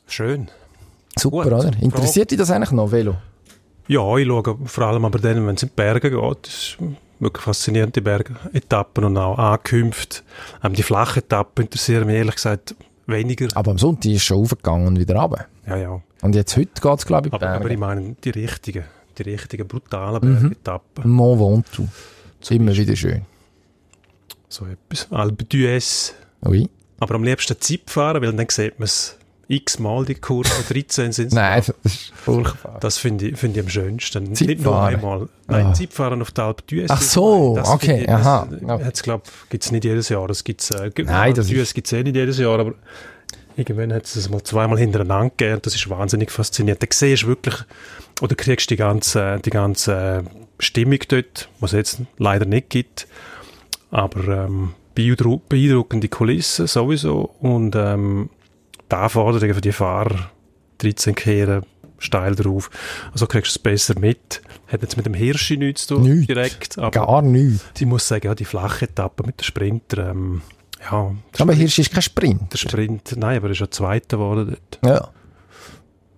Schön. Super, Gut. oder? Interessiert dich das eigentlich noch, Velo? Ja, ich schaue vor allem aber dann, wenn es in die Berge geht. Das ist wirklich faszinierende Bergetappen und auch Ankünfte. Ähm, die flachen Etappen interessieren mich ehrlich gesagt weniger. Aber am Sonntag ist schon aufgegangen und wieder runter. Ja, ja. Und jetzt heute geht es, glaube ich, aber, aber ich meine die richtigen, die richtigen brutalen mhm. Bergetappen. Mont Ventoux. Immer wieder schön. So etwas. Alpe d'Huez. Oui. Aber am liebsten Zeit fahren, weil dann sieht man es x-mal die Kurve, 13 sind es. Nein, das ist furchtbar. Das finde ich, find ich am schönsten. Zeitfahren. Nicht nur einmal. Nein, ah. Zeitfahren auf der Alpe d'Huez. Ach so, das okay, ich, aha. Das, glaube gibt es nicht jedes Jahr. Das gibt's, äh, Nein, das d'Huez gibt es eh nicht jedes Jahr, aber irgendwann hat es es mal zweimal hintereinander gegeben das ist wahnsinnig faszinierend. Da siehst du wirklich, oder kriegst die ganze, die ganze Stimmung dort, was es jetzt leider nicht gibt, aber ähm, beeindruckende Kulissen sowieso und ähm, die Anforderungen für die Fahrer 13 kehren steil drauf. Also kriegst du es besser mit. Hat jetzt mit dem Hirschi nichts zu tun, nicht. direkt. Aber Gar nichts. Ich muss sagen, ja, die flache Etappe mit den Sprinter, ähm, ja. Aber Hirsch ist kein Sprint. Der Sprint, nein, aber er ist ja Zweiter geworden dort. Ja.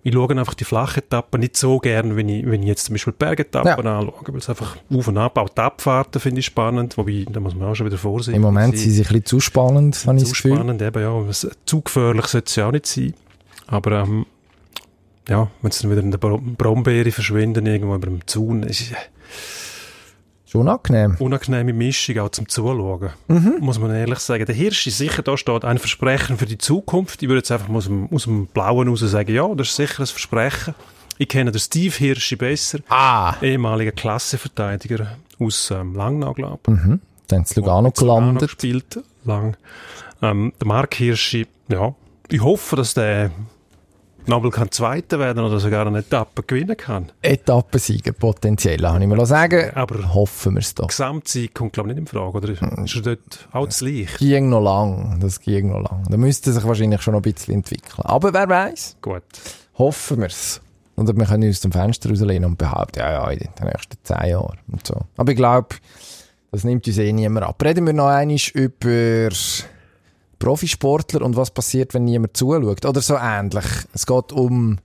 Ich schaue einfach die flache Etappe nicht so gern, wenn ich, wenn ich jetzt zum Beispiel Bergetappen ja. anschaue, weil es einfach auf und ab, auch die Abfahrten finde ich spannend, wobei, da muss man auch schon wieder vorsehen. Im Moment sind sie ein bisschen zu spannend, habe ich Zu spannend, eben, ja. Zu gefährlich sollte es ja auch nicht sein. Aber, ähm, ja, wenn sie dann wieder in der Brombeere verschwinden, irgendwo über dem Zaun, ist, Schon unangenehm. Unangenehme Mischung auch zum Zuschauen. Mhm. Muss man ehrlich sagen. Der Hirsch ist sicher, da steht ein Versprechen für die Zukunft. Ich würde jetzt einfach aus dem, aus dem Blauen raus sagen, ja, das ist sicher ein Versprechen. Ich kenne den Steve Hirschi besser. Ah. Ehemaliger Klasseverteidiger aus ähm, Langnau, glaube ich. Mhm. Dann ist Lugano gelandet. gespielt, lang. Ähm, der Mark Hirschi, ja, ich hoffe, dass der Nobel kann Zweiter werden oder sogar eine Etappe gewinnen kann. Etappensieger potenziell, habe ich mir sagen. Aber hoffen wir es doch. Gesamtsieg kommt glaube ich nicht in Frage, oder ist er dort auch? Das ging noch lang, das ging noch lang. Da müsste sich wahrscheinlich schon noch ein bisschen entwickeln. Aber wer weiß? Gut. Hoffen wir es. Und wir können uns zum Fenster rauslehnen und behaupten, ja, ja, in den nächsten zehn Jahren und so. Aber ich glaube, das nimmt uns eh niemand ab. Reden wir noch einmal über Profisportler und was passiert, wenn niemand zuschaut. Oder so ähnlich. Es geht um,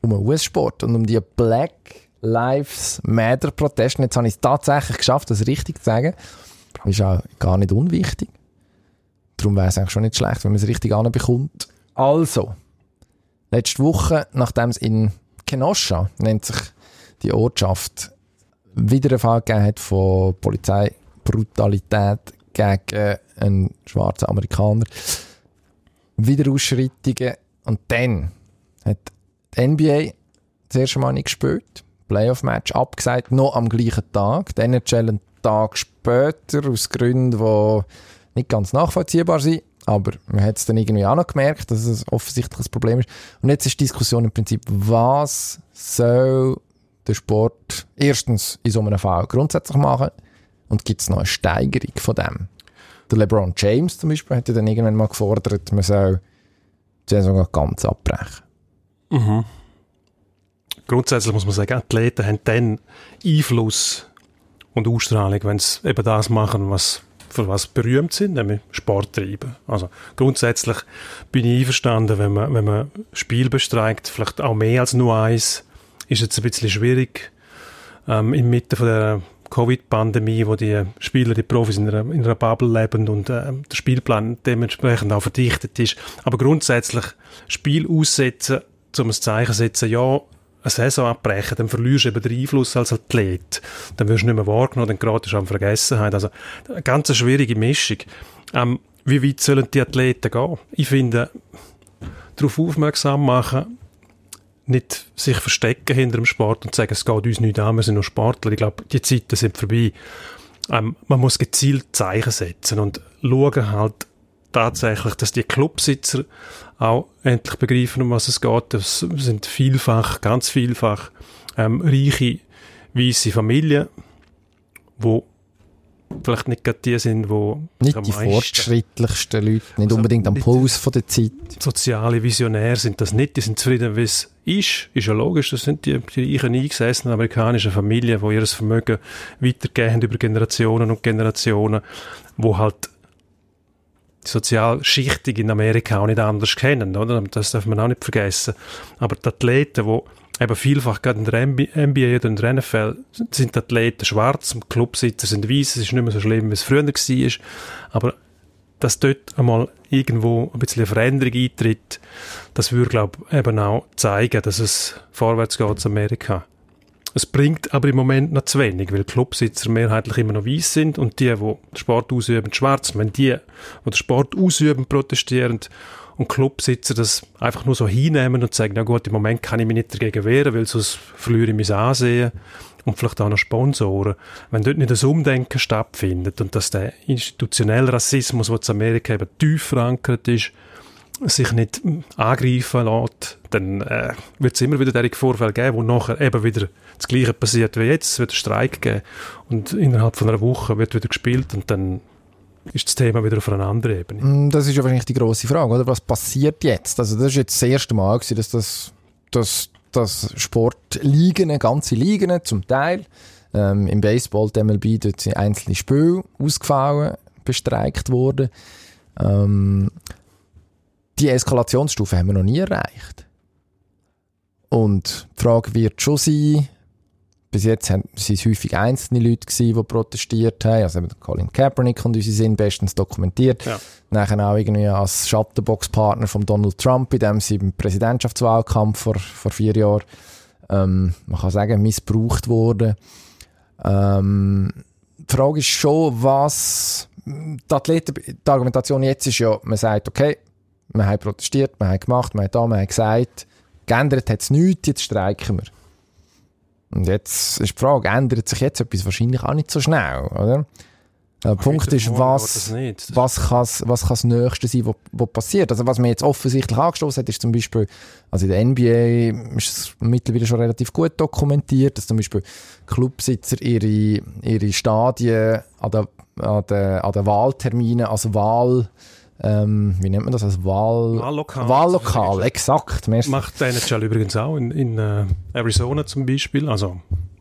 um einen US-Sport und um die Black Lives Matter Proteste. Jetzt habe ich es tatsächlich geschafft, das richtig zu sagen. Ist auch gar nicht unwichtig. Darum wäre es eigentlich schon nicht schlecht, wenn man es richtig anbekommt. Also, letzte Woche, nachdem es in Kenosha, nennt sich die Ortschaft, wieder einen Fall gegeben hat von Polizeibrutalität gegen einen schwarzen Amerikaner. Wiederausschreitungen. Und dann hat die NBA das erste Mal nicht gespielt. Playoff-Match abgesagt, noch am gleichen Tag. Die NHL einen Tag später, aus Gründen, die nicht ganz nachvollziehbar sind. Aber man hat es dann irgendwie auch noch gemerkt, dass es offensichtlich ein Problem ist. Und jetzt ist die Diskussion im Prinzip, was soll der Sport erstens in so einem Fall grundsätzlich machen und gibt es noch eine Steigerung von dem? Der LeBron James zum Beispiel hat ja dann irgendwann mal gefordert, man soll die Saison ganz abbrechen. Mhm. Grundsätzlich muss man sagen, Athleten haben dann Einfluss und Ausstrahlung, wenn sie eben das machen, was für was berühmt sind, nämlich Sport treiben. Also grundsätzlich bin ich einverstanden, wenn man, wenn man Spiel bestreikt, vielleicht auch mehr als nur eins, ist jetzt ein bisschen schwierig, ähm, inmitten von der Covid-Pandemie, wo die Spieler, die Profis in einer, in einer Bubble leben und äh, der Spielplan dementsprechend auch verdichtet ist. Aber grundsätzlich Spiel aussetzen, um ein Zeichen zu setzen, ja, eine Saison abbrechen, dann verlierst du eben den Einfluss als Athlet. Dann wirst du nicht mehr wahrgenommen, dann geratest du an Vergessenheit. Also, eine ganz schwierige Mischung. Ähm, wie weit sollen die Athleten gehen? Ich finde, darauf aufmerksam machen, nicht sich verstecken hinter dem Sport und sagen, es geht uns nicht an, wir sind nur Sportler. Ich glaube, die Zeiten sind vorbei. Ähm, man muss gezielt Zeichen setzen und schauen halt, tatsächlich, dass die Clubsitzer auch endlich begreifen, um was es geht. Das sind vielfach, ganz vielfach ähm, reiche, weiße Familien, wo vielleicht nicht gerade die sind, wo nicht die fortschrittlichsten Leute, nicht also unbedingt am Puls von der Zeit. Soziale Visionäre sind das nicht, die sind zufrieden, wie es ist. Ist ja logisch, das sind die, die reichen, eingesessenen amerikanischen Familien, die ihr Vermögen weitergeben über Generationen und Generationen, wo halt die Sozialschichtung in Amerika auch nicht anders kennen, oder? Das darf man auch nicht vergessen. Aber die Athleten, die eben vielfach gerade in der NBA oder in der NFL sind die Athleten schwarz, Clubsitzer sind weiß, es ist nicht mehr so schlimm, wie es früher war, aber dass dort einmal irgendwo ein bisschen eine Veränderung eintritt, das würde, glaube eben auch zeigen, dass es vorwärts geht in Amerika. Es bringt aber im Moment noch zu wenig, weil Clubsitzer mehrheitlich immer noch weiß sind und die, die den Sport ausüben, schwarz. Wenn die, die den Sport ausüben, protestieren und Clubsitzer das einfach nur so hinnehmen und sagen, na gut, im Moment kann ich mich nicht dagegen wehren, weil sonst verliere ich mein Ansehen und vielleicht auch noch Sponsoren. Wenn dort nicht das Umdenken stattfindet und dass der institutionelle Rassismus, der in Amerika eben tief verankert ist, sich nicht angreifen lässt, dann äh, wird es immer wieder solche Vorfälle geben, wo nachher eben wieder das Gleiche passiert wie jetzt. Es wird einen Streik geben und innerhalb von einer Woche wird wieder gespielt und dann ist das Thema wieder auf einer anderen Ebene. Mm, das ist ja wahrscheinlich die grosse Frage, oder? Was passiert jetzt? Also das ist jetzt das erste Mal, dass das, das, das Sportligen, ganze Ligen zum Teil, ähm, im Baseball, die MLB, dort sind einzelne Spiele ausgefallen, bestreikt worden. Ähm, die Eskalationsstufe haben wir noch nie erreicht. Und die Frage wird schon sein, bis jetzt waren es häufig einzelne Leute gewesen, die protestiert haben. Also eben Colin Kaepernick und unsere sind bestens dokumentiert. Ja. Nachher auch irgendwie als Schattenbox-Partner von Donald Trump, in dem sie im Präsidentschaftswahlkampf vor, vor vier Jahren, ähm, man kann sagen, missbraucht wurde. Ähm, die Frage ist schon, was die Athleten, die Argumentation jetzt ist ja, man sagt, okay, wir haben protestiert, wir haben gemacht, wir haben da, wir haben gesagt, geändert hat es nichts, jetzt streiken wir. Und jetzt ist die Frage, ändert sich jetzt etwas? Wahrscheinlich auch nicht so schnell, oder? Der Punkt ist, was, was kann was das Nächste sein, was passiert? Also was mir jetzt offensichtlich angestoßen hat, ist zum Beispiel, also in der NBA ist es mittlerweile schon relativ gut dokumentiert, dass zum Beispiel Clubsitzer ihre, ihre Stadien an den, an den, an den Wahlterminen, also Wahl, ähm, wie nennt man das, als Wahl Wahllokal. Wahllokal, exakt. Merci. Macht der NHL übrigens auch in, in uh, Arizona zum Beispiel. Also,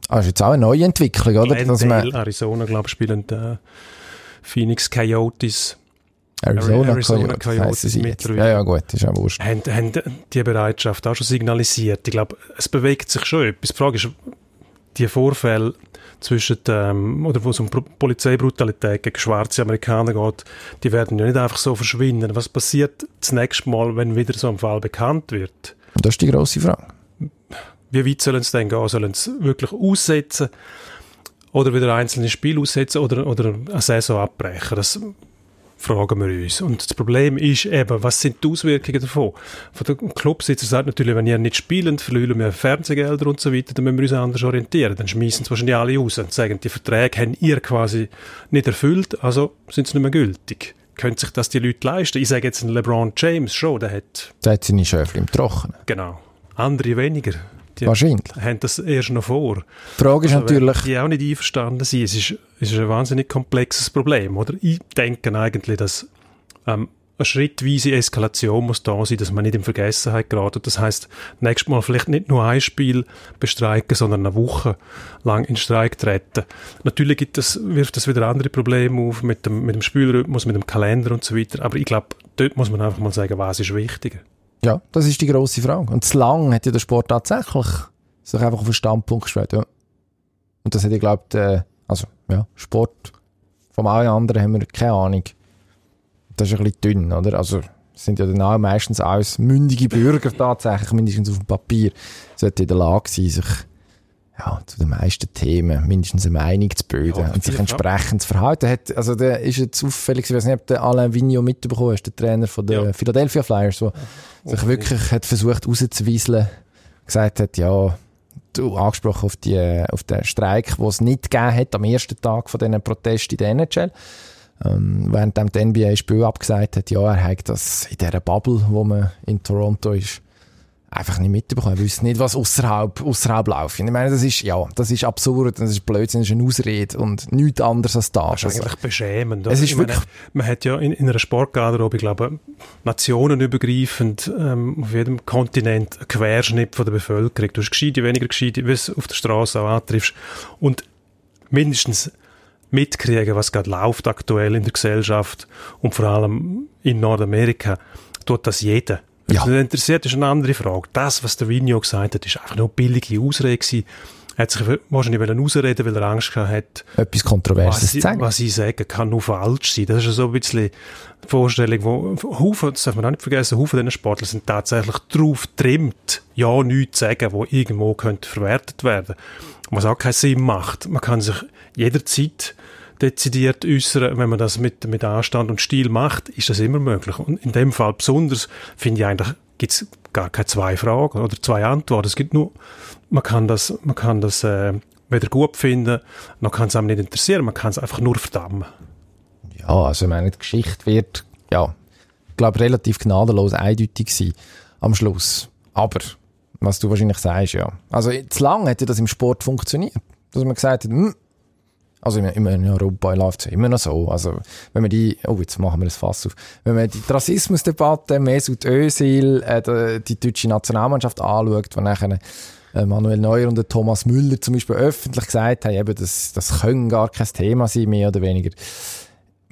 ah, ist jetzt auch eine neue Entwicklung, oder? Glendale, Arizona, glaube ich, spielen uh, Phoenix Coyotes. Arizona, Arizona Coyotes mit Ja, ja, gut, ist auch wurscht. Haben, haben die Bereitschaft auch schon signalisiert. Ich glaube, es bewegt sich schon etwas. Die Frage ist, die Vorfälle zwischen ähm, oder wo es um Polizeibrutalität gegen schwarze Amerikaner geht, die werden ja nicht einfach so verschwinden. Was passiert das nächste Mal, wenn wieder so ein Fall bekannt wird? Das ist die grosse Frage. Wie weit sollen sie denn gehen? Sollen sie wirklich aussetzen oder wieder einzelne Spiele aussetzen oder, oder eine Saison abbrechen? Das fragen wir uns. Und das Problem ist eben, was sind die Auswirkungen davon? Von der Clubsitzer sagt natürlich, wenn ihr nicht spielt, verlieren wir Fernsehgelder und so weiter, dann müssen wir uns anders orientieren. Dann schmeißen es wahrscheinlich alle raus und sagen, die Verträge haben ihr quasi nicht erfüllt, also sind sie nicht mehr gültig. Können sich das die Leute leisten? Ich sage jetzt einen LeBron James schon, der hat... Der hat seine Schöfel im Trockenen. Genau. Andere weniger. Die Wahrscheinlich. haben das erst noch vor. Die Frage ist also, natürlich... Die auch nicht einverstanden sind. Es ist, es ist ein wahnsinnig komplexes Problem, oder? Ich denke eigentlich, dass ähm, eine schrittweise Eskalation muss da sein, dass man nicht in Vergessenheit gerät. Das heißt, nächstes Mal vielleicht nicht nur ein Spiel bestreiken, sondern eine Woche lang in Streik treten. Natürlich gibt das, wirft das wieder andere Probleme auf mit dem, mit dem Spielrhythmus, mit dem Kalender und so weiter. Aber ich glaube, dort muss man einfach mal sagen, was ist wichtiger. Ja, das ist die grosse Frage. Und zu lang hat ja der Sport tatsächlich sich einfach auf den Standpunkt gestellt. Ja. Und das hätte ich glaubt, äh, also, ja, Sport. Von allen anderen haben wir keine Ahnung. Das ist ein bisschen dünn, oder? Also, sind ja dann auch meistens alles mündige Bürger tatsächlich, mindestens auf dem Papier, sollten in der Lage sein, sich ja, zu den meisten Themen mindestens eine Meinung zu bilden ja, und sich entsprechend zu verhalten. Hat, also der ist jetzt auffällig, ich weiß nicht, ob der Alain Vigneault mitbekommen hast, der Trainer von den ja. Philadelphia Flyers, der ja. sich wirklich hat versucht rauszuwieseln, gesagt hat, ja, du angesprochen auf, die, auf den Streik, den es nicht gegeben hat am ersten Tag von diesen Protesten in der NHL. Ähm, während die NBA ein Spiel abgesagt hat, ja, er hat das in dieser Bubble, wo man in Toronto ist, einfach nicht mitbekommen. Er wüsste nicht, was außerhalb, außerhalb läuft. Ich meine, das ist, ja, das ist absurd, das ist Blödsinn, das ist eine Ausrede und nichts anderes als das. Das ist eigentlich beschämend. Es ist Ich wirklich, meine, man hat ja in, in einer Sportgarderobe, ich glaube, nationenübergreifend ähm, auf jedem Kontinent einen Querschnitt von der Bevölkerung. Du hast gescheite, weniger gescheite, wie du es auf der Straße auch antriffst. Und mindestens mitkriegen, was gerade läuft aktuell in der Gesellschaft und vor allem in Nordamerika, tut das jeder. Ja. Was mich interessiert, ist eine andere Frage. Das, was der Vigno gesagt hat, ist einfach nur billige Ausrede gewesen. Er hat sich wahrscheinlich wollen ausreden, weil er Angst gehabt hat, etwas Kontroverses was, zu sagen. was ich sage, kann nur falsch sein. Das ist ja so ein bisschen die Vorstellung, wo Haufen, das darf man auch nicht vergessen, Haufen dieser Sportler sind tatsächlich drauf getrimmt, ja nichts zu sagen, wo irgendwo könnte verwertet werden. Was auch keinen Sinn macht. Man kann sich jederzeit dezidiert äußern, wenn man das mit, mit Anstand und Stil macht, ist das immer möglich. Und in dem Fall besonders finde ich eigentlich, gibt es gar keine zwei Fragen oder zwei Antworten. Es gibt nur, man kann das, man kann das äh, weder gut finden, noch kann es einem nicht interessieren, man kann es einfach nur verdammen. Ja, also ich meine, die Geschichte wird, ja, ich glaube, relativ gnadenlos eindeutig sein am Schluss. Aber, was du wahrscheinlich sagst, ja. Also, zu lange hätte das im Sport funktioniert. Dass man gesagt hat, hm, also in, in Europa läuft es immer noch so. Also, wenn man die, oh, jetzt machen wir das Fass auf. Wenn man die Rassismusdebatte, Mesut Özil, äh, die, deutsche Nationalmannschaft anschaut, wo nachher äh, Manuel Neuer und Thomas Müller zum Beispiel öffentlich gesagt haben, eben, das, das können gar kein Thema sein, mehr oder weniger.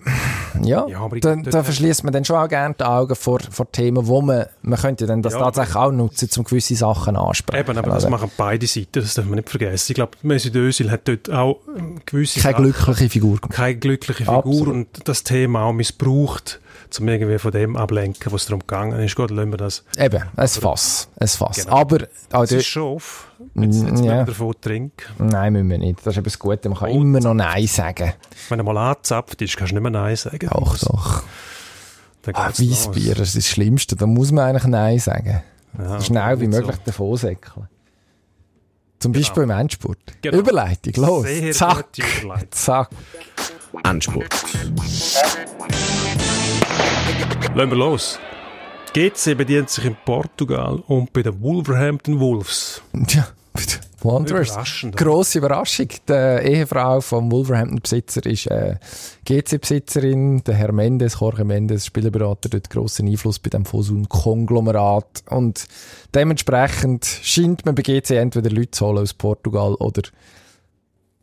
<laughs> Ja, Ja, aber ich- da, da verschließt man dann schon auch gerne die Augen vor, vor Themen, wo man, man könnte dann das Ja, tatsächlich auch nutzen, um gewisse Sachen ansprechen. Eben, aber das Also, machen beide Seiten, das darf man nicht vergessen. Ich glaube, Mesut Özil hat dort auch ähm, gewisse keine Sachen- glückliche Figur gemacht. keine glückliche Figur Absolut. und das Thema auch missbraucht, um irgendwie von dem ablenken, was darum gegangen ist. Gut, lassen wir das. Eben, ein Fass, ein Fass. Genau. Aber, auch Es ist schon auf. Jetzt, jetzt Mm, müssen ja. wir davon trinken. nein, müssen wir nicht. Das ist eben das Gute, man kann Und- immer noch Nein sagen. Wenn er mal angezapft ist, kannst du nicht mehr Nein sagen. Doch, doch. Dann Ah. Weissbier, das ist das Schlimmste. Da muss man eigentlich Nein sagen. Ja, So schnell wie möglich davon säckeln. Zum Beispiel im Endspurt. Genau. Überleitung, los. Sehr Zack. Zack. Endspurt. Lassen wir los. GC bedient sich in Portugal und bei den Wolverhampton Wolves. Tja, Wanderers. Überraschend. Grosse Überraschung. Die Ehefrau vom Wolverhampton-Besitzer ist äh, GC-Besitzerin. Der Herr Mendes, Jorge Mendes, Spielerberater, dort grossen Einfluss bei dem Fosun-Konglomerat. Und dementsprechend scheint man bei GC entweder Leute zu holen aus Portugal oder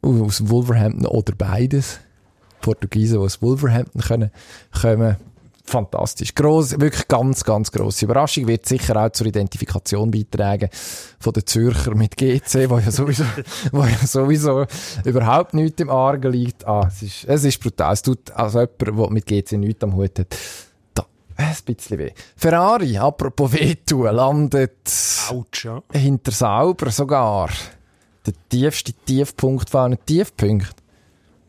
aus Wolverhampton oder beides. Portugiesen, die aus Wolverhampton können, kommen. Fantastisch. Gross, wirklich ganz, ganz grosse Überraschung. Wird sicher auch zur Identifikation beitragen von den Zürcher mit GC, wo ja sowieso, <laughs> wo ja sowieso überhaupt nichts im Argen liegt. Ah, es ist, es ist brutal. Es tut als jemand, der mit GC nichts am Hut hat, da, ein bisschen weh. Ferrari, apropos wehtun, landet Autsch, ja. hinter Sauber sogar. Der tiefste Tiefpunkt von allen Tiefpunkten.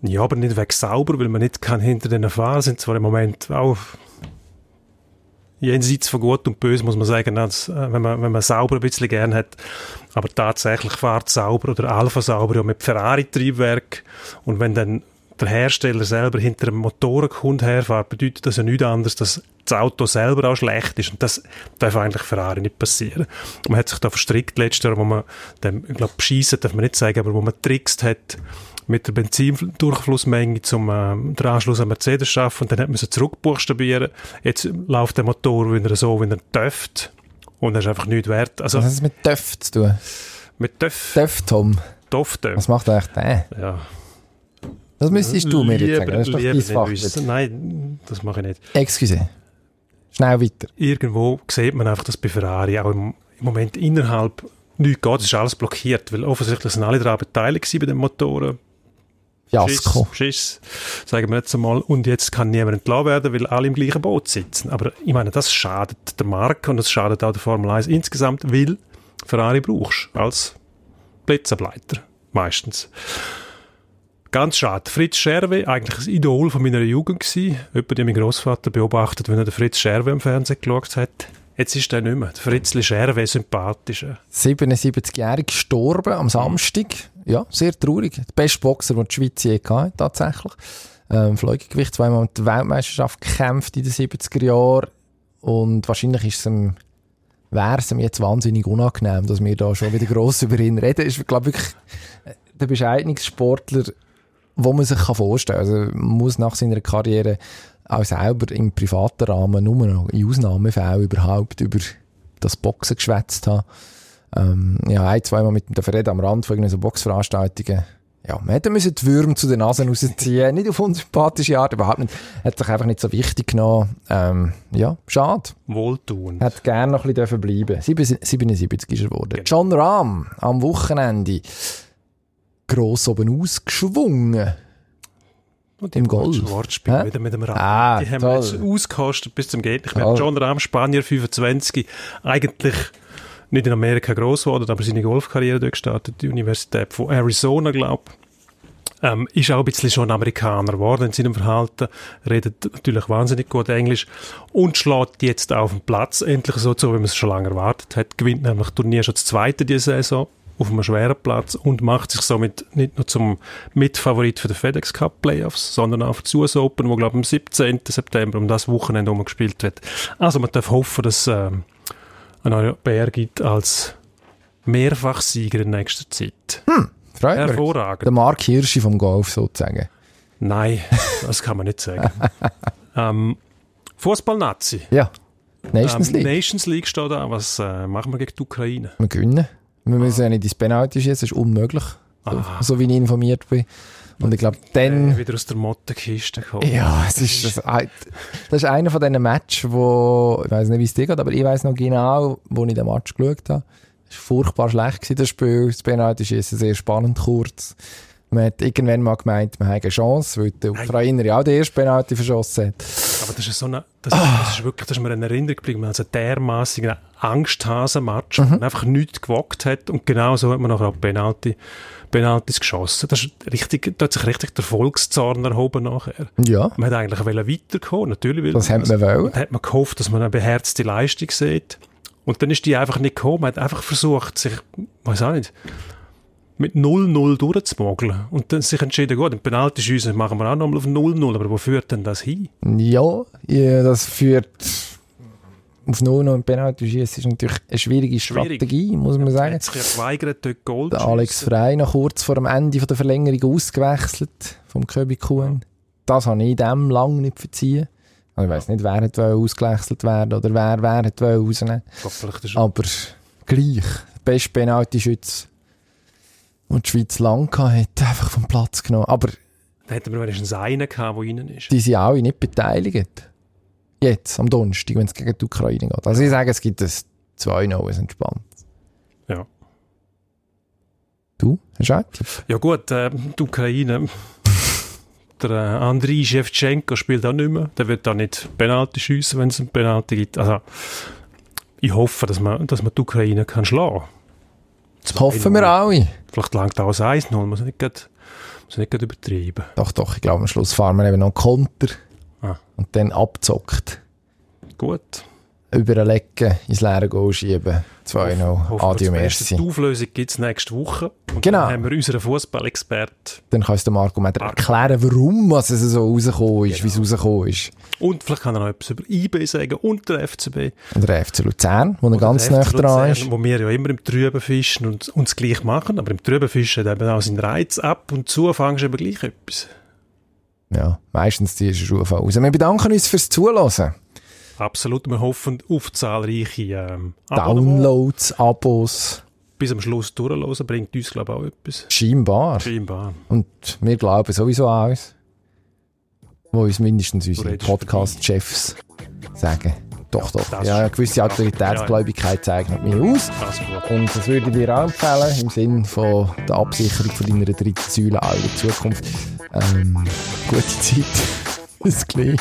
Ja, aber nicht weg sauber, weil man nicht kann hinter denen fahren. Sind zwar im Moment auch jenseits von Gut und Böse, muss man sagen, als, äh, wenn, man, wenn man sauber ein bisschen gern hat. Aber tatsächlich fährt sauber oder Alpha sauber ja mit Ferrari-Triebwerk. Und wenn dann der Hersteller selber hinter einem Motorenkund herfährt, bedeutet das ja nichts anderes, dass das Auto selber auch schlecht ist. Und das darf eigentlich Ferrari nicht passieren. Man hat sich da verstrickt letztes Jahr, wo man, dem, ich glaube, beschissen darf man nicht sagen, aber wo man trickst hat, mit der Benzindurchflussmenge zum äh, den Anschluss an Mercedes schaffen und dann hat man sie zurückbuchstabieren. Jetzt läuft der Motor wieder so, wie er dürft und er ist einfach nichts wert. Also Was hat es mit Töff zu tun? mit Döff, Töff, Tom. Döff. Was macht eigentlich der? Ja. Das müsstest du mir jetzt sagen. Das ist doch dein. Nein, das mache ich nicht. Excuse. Schnell weiter. Irgendwo sieht man einfach, dass bei Ferrari auch im, im Moment innerhalb nichts geht. Es ist alles blockiert, weil offensichtlich sind alle daran beteiligt bei den Motoren. Fiasko. Schiss, Schiss, sagen wir jetzt einmal. Und jetzt kann niemand entlassen werden, weil alle im gleichen Boot sitzen. Aber ich meine, das schadet der Marke und das schadet auch der Formel 1 insgesamt, weil Ferrari brauchst als Blitzableiter. Meistens. Ganz schade. Fritz Scherwe, eigentlich ein Idol von meiner Jugend gewesen. Jemand, der mein Großvater beobachtet, wenn er den Fritz Scherwe im Fernsehen geschaut hat. Jetzt ist er nicht mehr. Der Fritzli Scherwe, sympathischer. 77-jährig gestorben am Samstag. Ja, sehr traurig. Der beste Boxer, den die Schweiz je hatte, tatsächlich. ähm, Fleugegewicht, zweimal mit der Weltmeisterschaft gekämpft in den 70er Jahren. Und wahrscheinlich ist es ihm, wäre es ihm jetzt wahnsinnig unangenehm, dass wir da schon wieder gross <laughs> über ihn reden. Ist, glaube wirklich der Bescheidenungssportler, wo man sich vorstellen kann. Also, muss nach seiner Karriere auch selber im privaten Rahmen nur noch in Ausnahmefällen überhaupt über das Boxen geschwätzt haben. Ähm, ja, ein, zweimal mit dem Fred am Rand von irgendeiner Boxveranstaltungen. Ja, man hätte müssen die Würmer zu den Nasen rausziehen. nicht auf unsympathische Art, überhaupt nicht. Hat sich einfach nicht so wichtig genommen. Ähm, ja, schade. Wohltuend. Hat gerne noch ein bisschen bleiben 77 ist er geworden. Genau. John Rahm am Wochenende gross oben ausgeschwungen. Und im Golf. Wortspiel Hä? wieder mit dem Rahm. Ah, die haben toll. wir jetzt ausgekostet bis zum Geht nicht mehr. John Rahm, Spanier, 25. Eigentlich nicht in Amerika groß geworden, aber seine Golfkarriere dort gestartet, die Universität von Arizona, glaube ich. Ähm, ist auch ein bisschen schon Amerikaner geworden in seinem Verhalten, redet natürlich wahnsinnig gut Englisch und schlägt jetzt auf den Platz, endlich so, so wie man es schon lange erwartet hat, gewinnt nämlich Turnier schon das zweite diese Saison auf einem schweren Platz und macht sich somit nicht nur zum Mitfavorit für die FedEx Cup Playoffs, sondern auch für die US Open, wo glaube ich am 17. September um das Wochenende umgespielt wird. Also man darf hoffen, dass äh, ein Europäer gibt als Mehrfachsieger in nächster Zeit. Hm, freut Hervorragend. Der Mark Hirschi vom Golf sozusagen. Nein, das kann man nicht sagen. <laughs> ähm, Fußball-Nazi. Ja. Nations ähm, League. Nations League steht da. Was äh, machen wir gegen die Ukraine? Wir gewinnen. Wir müssen ja nicht ins Penalty schießen, das ist unmöglich. So, so, wie ich informiert bin. Und ich glaube, dann... Äh, wieder aus der Mottenkiste kommen. Ja, es ist, das, <laughs> das ist einer von diesen Matches, wo, ich weiß nicht, wie es dir geht, aber ich weiß noch genau, wo ich den Match geschaut habe. Es war furchtbar schlecht gewesen, das Spiel. Das Penalty ist sehr spannend kurz. Man hat irgendwann mal gemeint, man hat eine Chance, weil der Ukrainer ja auch den ersten Penalty verschossen hat. Aber das ist so eine, das, ah. das ist wirklich, das ist mir in Erinnerung geblieben, also dermaßen Angsthasen-Match, mhm. man einfach nichts gewagt hat und genau so hat man nachher auch Penalty, Penalties geschossen. Das ist richtig, da hat sich richtig der Volkszorn erhoben nachher. Ja. Man hat eigentlich weiterkommen, natürlich. Das hätte man wollen. Hat man gehofft, dass man eine beherzte Leistung sieht. Und dann ist die einfach nicht gekommen. Man hat einfach versucht, sich, weiß auch nicht, mit 0-0 durchzumogeln. Und dann sich entschieden, gut, den Penalty-Schüsse machen wir auch nochmal auf 0-0. Aber wo führt denn das hin? Ja, ja das führt auf 0-0 im Penalty-Schießen ist natürlich eine schwierige Schwierig. Strategie, muss man sagen. Hat sich geweigert, dort Goal Der Alex Frey noch kurz vor dem Ende der Verlängerung ausgewechselt vom Köbi Kuhn. Das habe ich dem lang nicht verziehen. Also ich weiss nicht, wer hat ausgewechselt werden oder wer, wer hat rausnehmen Aber gleich, der beste Penalty-Schütze und die Schweiz lang hat, einfach vom Platz genommen. Aber da hätten wir wenigstens einen gehabt, der innen ist. Die sind alle nicht beteiligt. Jetzt, am Donnerstag, wenn es gegen die Ukraine geht. Also ich sage, es gibt ein 2-0, es entspannt. Ja. Du, hast du einen Ja gut, äh, die Ukraine... <laughs> der äh, Andriy Shevchenko spielt auch nicht mehr. Der wird da nicht Penalty schiessen, wenn es einen Penalty gibt. Also, ich hoffe, dass man, dass man die Ukraine kann schlagen kann. Das hoffen wir alle. Vielleicht langt auch das 1-0, muss nicht gerade, muss nicht übertreiben. Doch, doch, ich glaube, am Schluss fahren wir eben noch einen Konter ah. und dann abzockt. Gut. Über eine Lecke ins leere Goal schieben. 2-0. Adieu, merci. Die Auflösung gibt es nächste Woche. Und genau. Dann haben wir unseren Fußballexperten. Dann kannst du Marco Meder erklären, warum was es so rausgekommen ist, genau. wie es rausgekommen ist. Und vielleicht kann er noch etwas über IB sagen und der FCB. Und der FC Luzern, wo er ganz nah dran ist. Wo wir ja immer im Trüben fischen und uns gleich machen. Aber im Trüben fischen hat eben auch seinen Reiz ab und zu fangst du eben gleich etwas. Ja, meistens ziehst du Schuhe raus. Wir bedanken uns fürs Zuhören. Absolut. Wir hoffen auf zahlreiche ähm, Downloads, Abos. Bis am Schluss durchlosen bringt uns, glaube ich, auch etwas. Scheinbar. Scheinbar. Und wir glauben sowieso an uns. Wo uns mindestens unsere Podcast-Chefs sagen. Doch, doch. Ja, eine gewisse Autoritätsgläubigkeit zeichnet mich aus. Und das würde ich dir auch empfehlen, im Sinne von der Absicherung von deiner dritten Säule auch in der Zukunft. Ähm, gute Zeit. <laughs> Bis gleich.